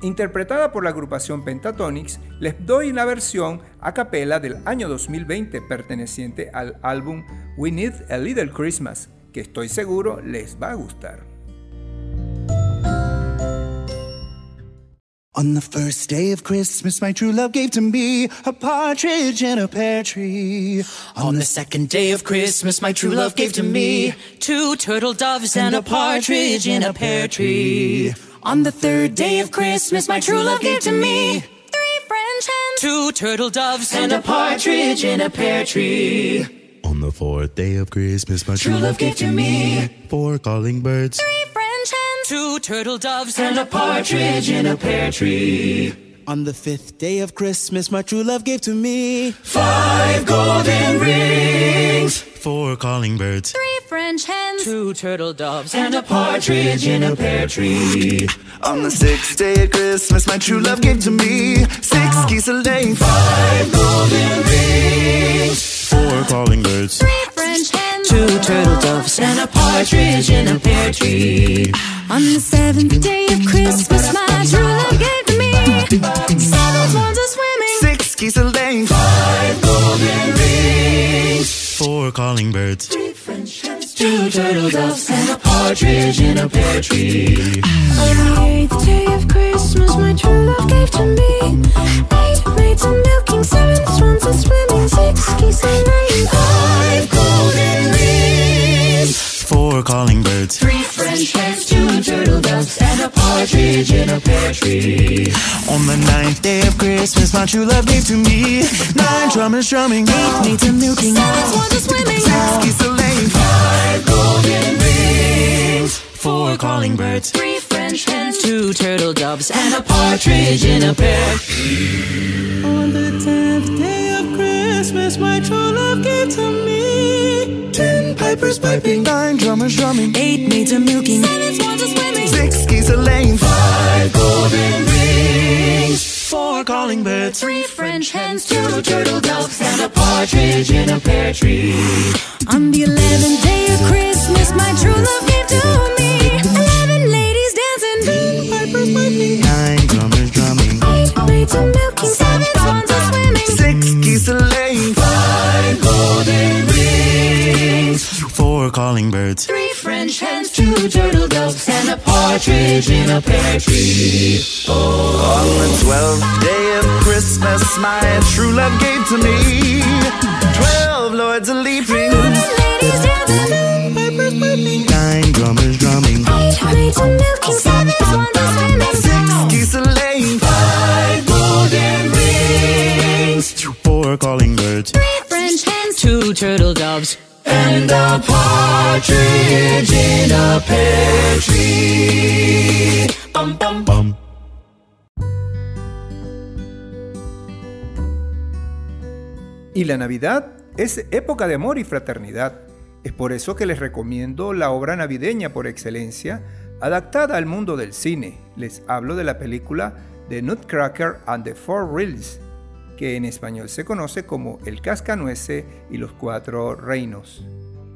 Interpretada por la agrupación Pentatonix, les doy la versión a capela del año 2020 perteneciente al álbum We Need a Little Christmas, que estoy seguro les va a gustar. On the first day of Christmas, my true love gave to me a partridge in a pear tree. On the second day of Christmas, my true love gave to me two turtle doves and a partridge in a pear tree. On the third day of Christmas, my true love gave to me three French hens, two turtle doves and a partridge in a pear tree. On the fourth day of Christmas, my True love gave to me four calling birds. three French hens, two turtle doves and a partridge in a pear tree. On the fifth day of Christmas, my true love gave to me Five golden rings, Four calling birds. Three French hens. Two turtle doves and a partridge in a pear tree. On the sixth day of Christmas, my true love gave to me six geese a laying, Five golden rings. Four calling birds. Three French hens. Two turtle doves and a partridge in a pear tree. On the seventh day of Christmas, my true love gave to me seven swans a swimming. six geese a laying, Five golden rings. Four calling birds. Three French hens. Two turtle doves and a partridge in a pear tree. On the eighth day of Christmas, my true love gave to me eight maids a milking, seven swans a swimming, six geese a laying, Five golden rings. Four calling birds. Three French hens, two turtle doves, and a partridge in a pear tree. On the ninth day of Christmas, my true love gave to me nine drummers drumming, eight maids a milking, seven swans a swimming. six geese a laying, Five golden rings. Four calling birds. Three French hens, two turtle doves, and a partridge in a pear tree. On the tenth day of Christmas, my true love gave to me ten pipers piping, nine drummers drumming, eight maids a milking, Seven swans a swimming. six geese a laying, Five golden rings. Four calling birds. Three French hens, Two turtle doves, and a partridge in a pear tree. On the eleventh day of Christmas, my true love gave to me eight maids a milking, seven swans a swimming. six geese a laying, Five golden rings. Four calling birds. Three French hens, two turtle doves, and a partridge in a pear tree. On the twelfth day of Christmas, my true love gave to me twelve lords a leaping, Ladies dancing, ten pipers piping, nine drummers drumming, eight maids a milking, turtle doves, and a partridge in a pear tree. Bum, bum, Bum. Y la Navidad es época de amor y fraternidad. Es por eso que les recomiendo la obra navideña por excelencia, adaptada al mundo del cine. Les hablo de la película The Nutcracker and the Four Reels, que en español se conoce como El Cascanuece y los Cuatro Reinos.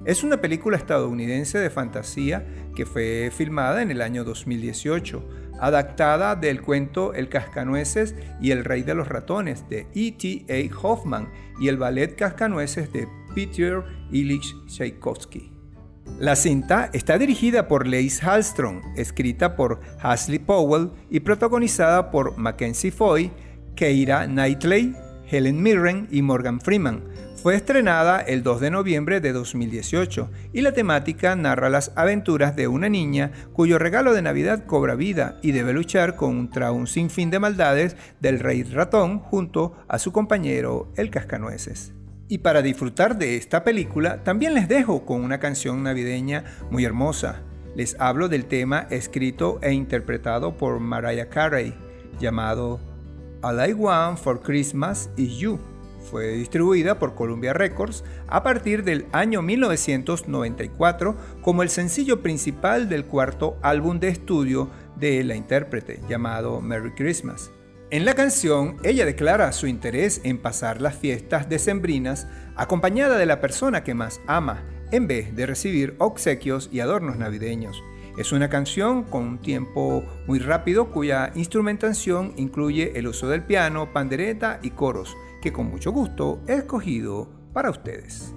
Es una película estadounidense de fantasía que fue filmada en el año 2018, adaptada del cuento El Cascanueces y el Rey de los Ratones de E.T.A. Hoffman y el ballet Cascanueces de Peter Ilich Tchaikovsky. La cinta está dirigida por Lace Hallström, escrita por Hasley Powell y protagonizada por Mackenzie Foy, Keira Knightley, Helen Mirren y Morgan Freeman. Fue estrenada el 2 de noviembre de 2018 y la temática narra las aventuras de una niña cuyo regalo de Navidad cobra vida y debe luchar contra un sinfín de maldades del rey ratón junto a su compañero el cascanueces. Y para disfrutar de esta película también les dejo con una canción navideña muy hermosa. Les hablo del tema escrito e interpretado por Mariah Carey llamado All I Want for Christmas is You fue distribuida por Columbia Records a partir del año 1994 como el sencillo principal del cuarto álbum de estudio de la intérprete llamado Merry Christmas. En la canción, ella declara su interés en pasar las fiestas decembrinas acompañada de la persona que más ama, en vez de recibir obsequios y adornos navideños. Es una canción con un tiempo muy rápido cuya instrumentación incluye el uso del piano, pandereta y coros, que con mucho gusto he escogido para ustedes.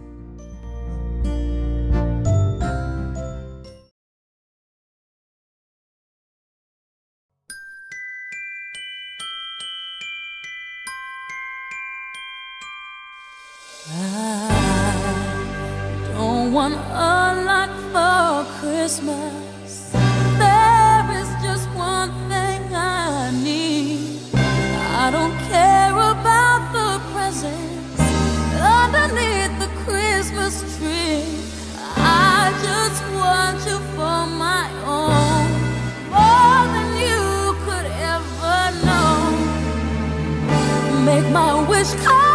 wish I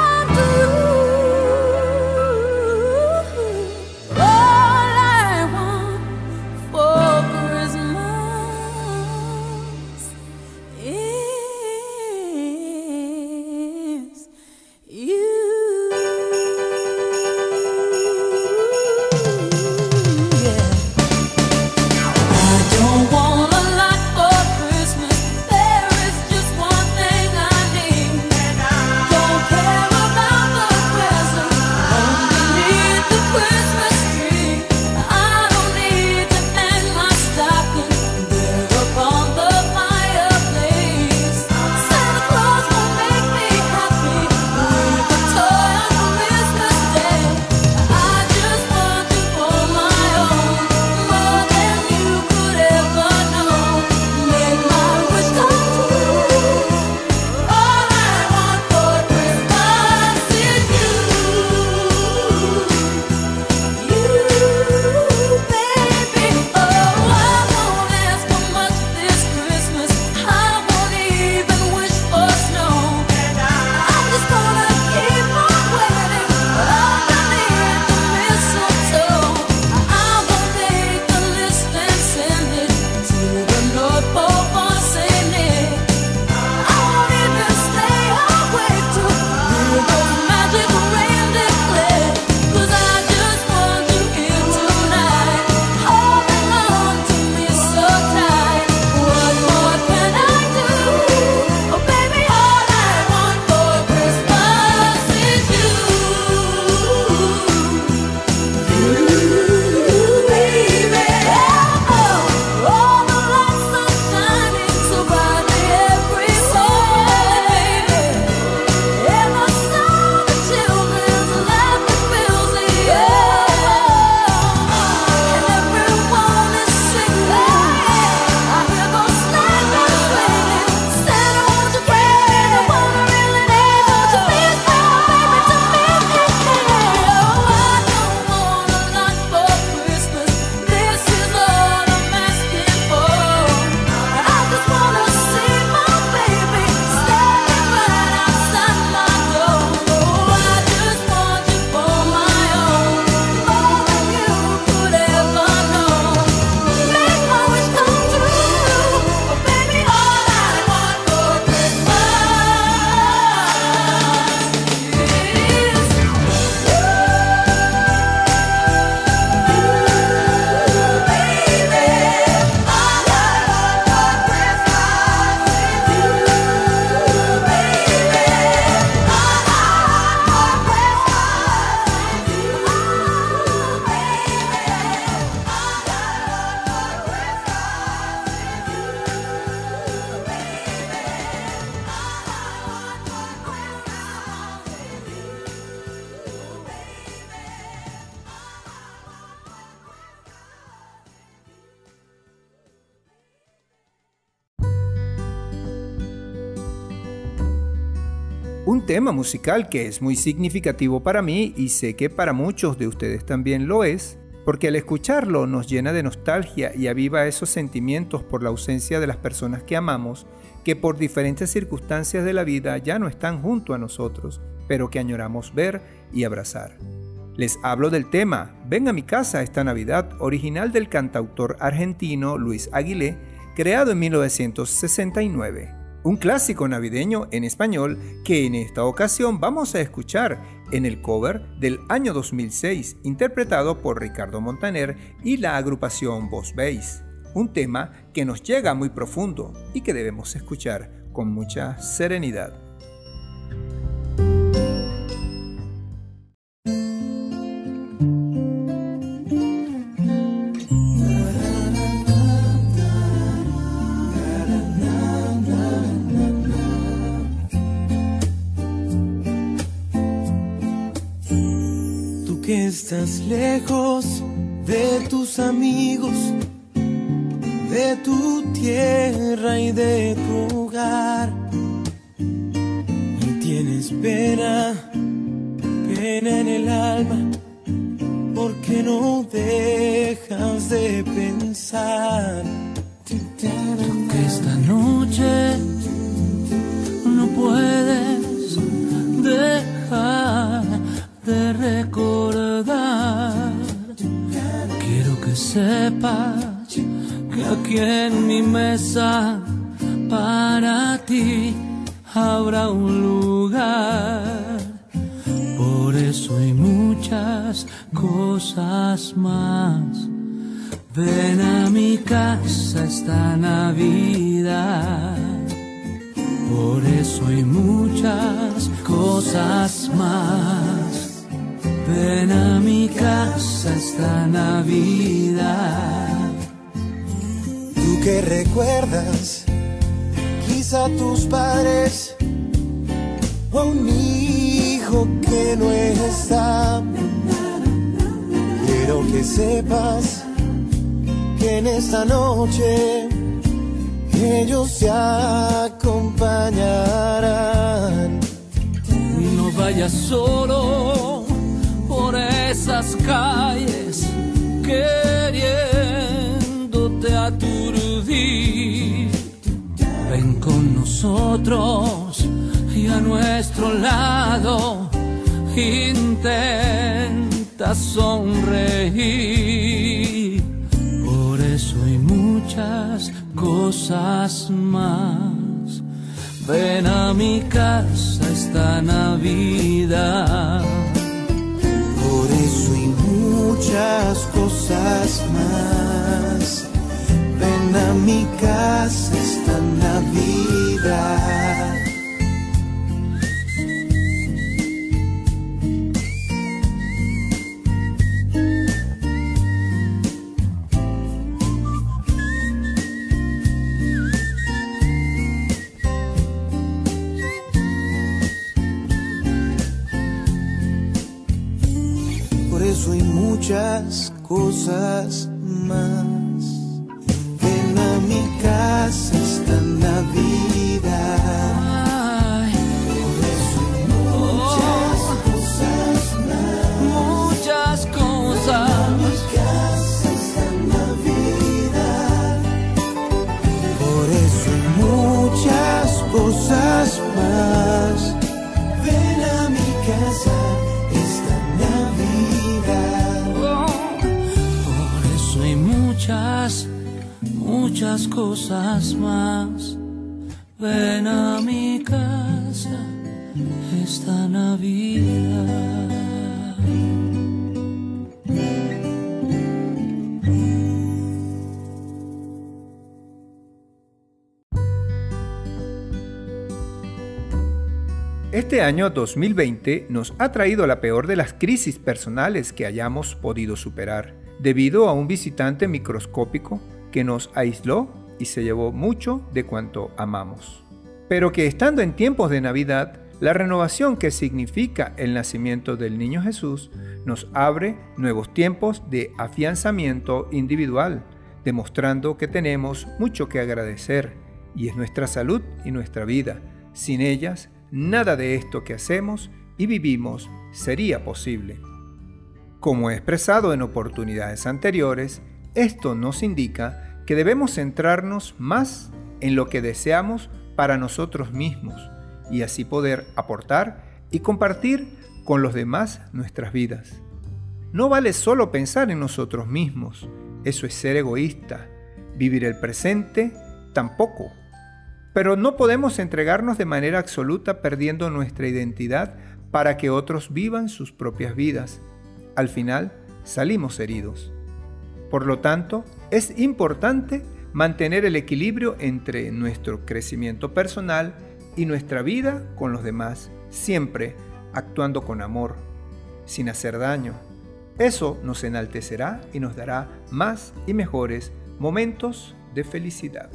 musical que es muy significativo para mí y sé que para muchos de ustedes también lo es, porque al escucharlo nos llena de nostalgia y aviva esos sentimientos por la ausencia de las personas que amamos, que por diferentes circunstancias de la vida ya no están junto a nosotros, pero que añoramos ver y abrazar. Les hablo del tema Ven a mi casa esta Navidad, original del cantautor argentino Luis Aguilé, creado en 1969. Un clásico navideño en español que en esta ocasión vamos a escuchar en el cover del año 2006, interpretado por Ricardo Montaner y la agrupación Voz Bass. Un tema que nos llega muy profundo y que debemos escuchar con mucha serenidad. Estás lejos de tus amigos, de tu tierra y de tu hogar. Y tienes pena, pena en el alma, porque no dejas de pensar. que esta noche sepas que aquí en mi mesa para ti habrá un lugar. Por eso hay muchas cosas más. Ven a mi casa esta Navidad. Por eso hay muchas cosas más. Ven a mi casa esta Navidad. Tú que recuerdas quizá tus padres o un hijo que no está. Quiero que sepas que en esta noche ellos te acompañarán. No vayas solo esas calles queriéndote aturdir. Ven con nosotros y a nuestro lado intenta sonreír. Por eso hay muchas cosas más. Ven a mi casa esta Navidad. Muchas cosas más. Ven a mi casa esta Navidad. Muchas cosas más. Este año 2020 nos ha traído la peor de las crisis personales que hayamos podido superar, debido a un visitante microscópico que nos aisló y se llevó mucho de cuanto amamos. Pero que estando en tiempos de Navidad, la renovación que significa el nacimiento del niño Jesús nos abre nuevos tiempos de afianzamiento individual, demostrando que tenemos mucho que agradecer, y es nuestra salud y nuestra vida. Sin ellas, nada de esto que hacemos y vivimos sería posible. Como he expresado en oportunidades anteriores, esto nos indica que debemos centrarnos más en lo que deseamos para nosotros mismos y así poder aportar y compartir con los demás nuestras vidas. No vale solo pensar en nosotros mismos, eso es ser egoísta. Vivir el presente tampoco. Pero no podemos entregarnos de manera absoluta perdiendo nuestra identidad para que otros vivan sus propias vidas. Al final, salimos heridos. Por lo tanto, es importante mantener el equilibrio entre nuestro crecimiento personal y nuestra vida con los demás, siempre actuando con amor, sin hacer daño. Eso nos enaltecerá y nos dará más y mejores momentos de felicidad.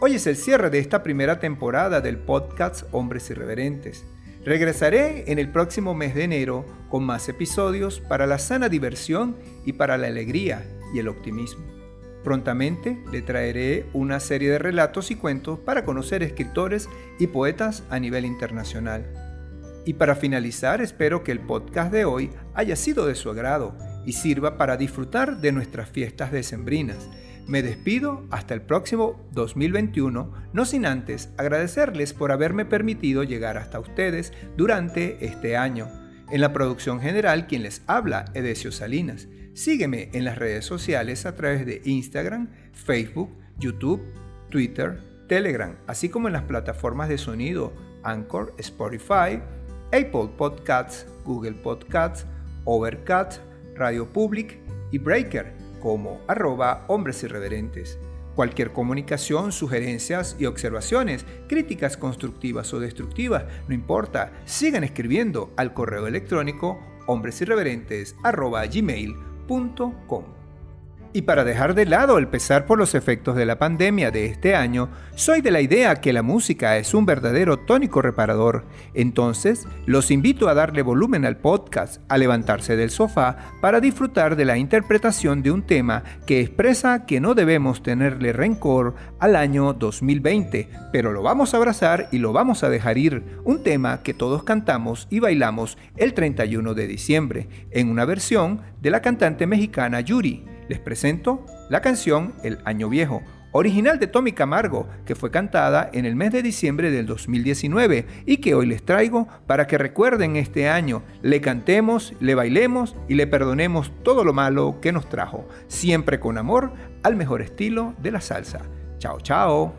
Hoy es el cierre de esta primera temporada del podcast Hombres Irreverentes. Regresaré en el próximo mes de enero con más episodios para la sana diversión y para la alegría y el optimismo. Prontamente le traeré una serie de relatos y cuentos para conocer escritores y poetas a nivel internacional. Y para finalizar, espero que el podcast de hoy haya sido de su agrado y sirva para disfrutar de nuestras fiestas decembrinas. Me despido hasta el próximo 2021, no sin antes agradecerles por haberme permitido llegar hasta ustedes durante este año. En la producción general, quien les habla, Edesio Salinas. Sígueme en las redes sociales a través de Instagram, Facebook, YouTube, Twitter, Telegram, así como en las plataformas de sonido Anchor, Spotify, Apple Podcasts, Google Podcasts, Overcast, Radio Public y Breaker como arroba hombres irreverentes. Cualquier comunicación, sugerencias y observaciones, críticas constructivas o destructivas, no importa, sigan escribiendo al correo electrónico hombresirreverentes.gmail.com. Y para dejar de lado el pesar por los efectos de la pandemia de este año, soy de la idea que la música es un verdadero tónico reparador. Entonces, los invito a darle volumen al podcast, a levantarse del sofá para disfrutar de la interpretación de un tema que expresa que no debemos tenerle rencor al año 2020, pero lo vamos a abrazar y lo vamos a dejar ir. Un tema que todos cantamos y bailamos el 31 de diciembre, en una versión de la cantante mexicana Yuri. Les presento la canción El Año Viejo, original de Tommy Camargo, que fue cantada en el mes de diciembre del 2019 y que hoy les traigo para que recuerden este año, le cantemos, le bailemos y le perdonemos todo lo malo que nos trajo, siempre con amor, al mejor estilo de la salsa. Chao, chao.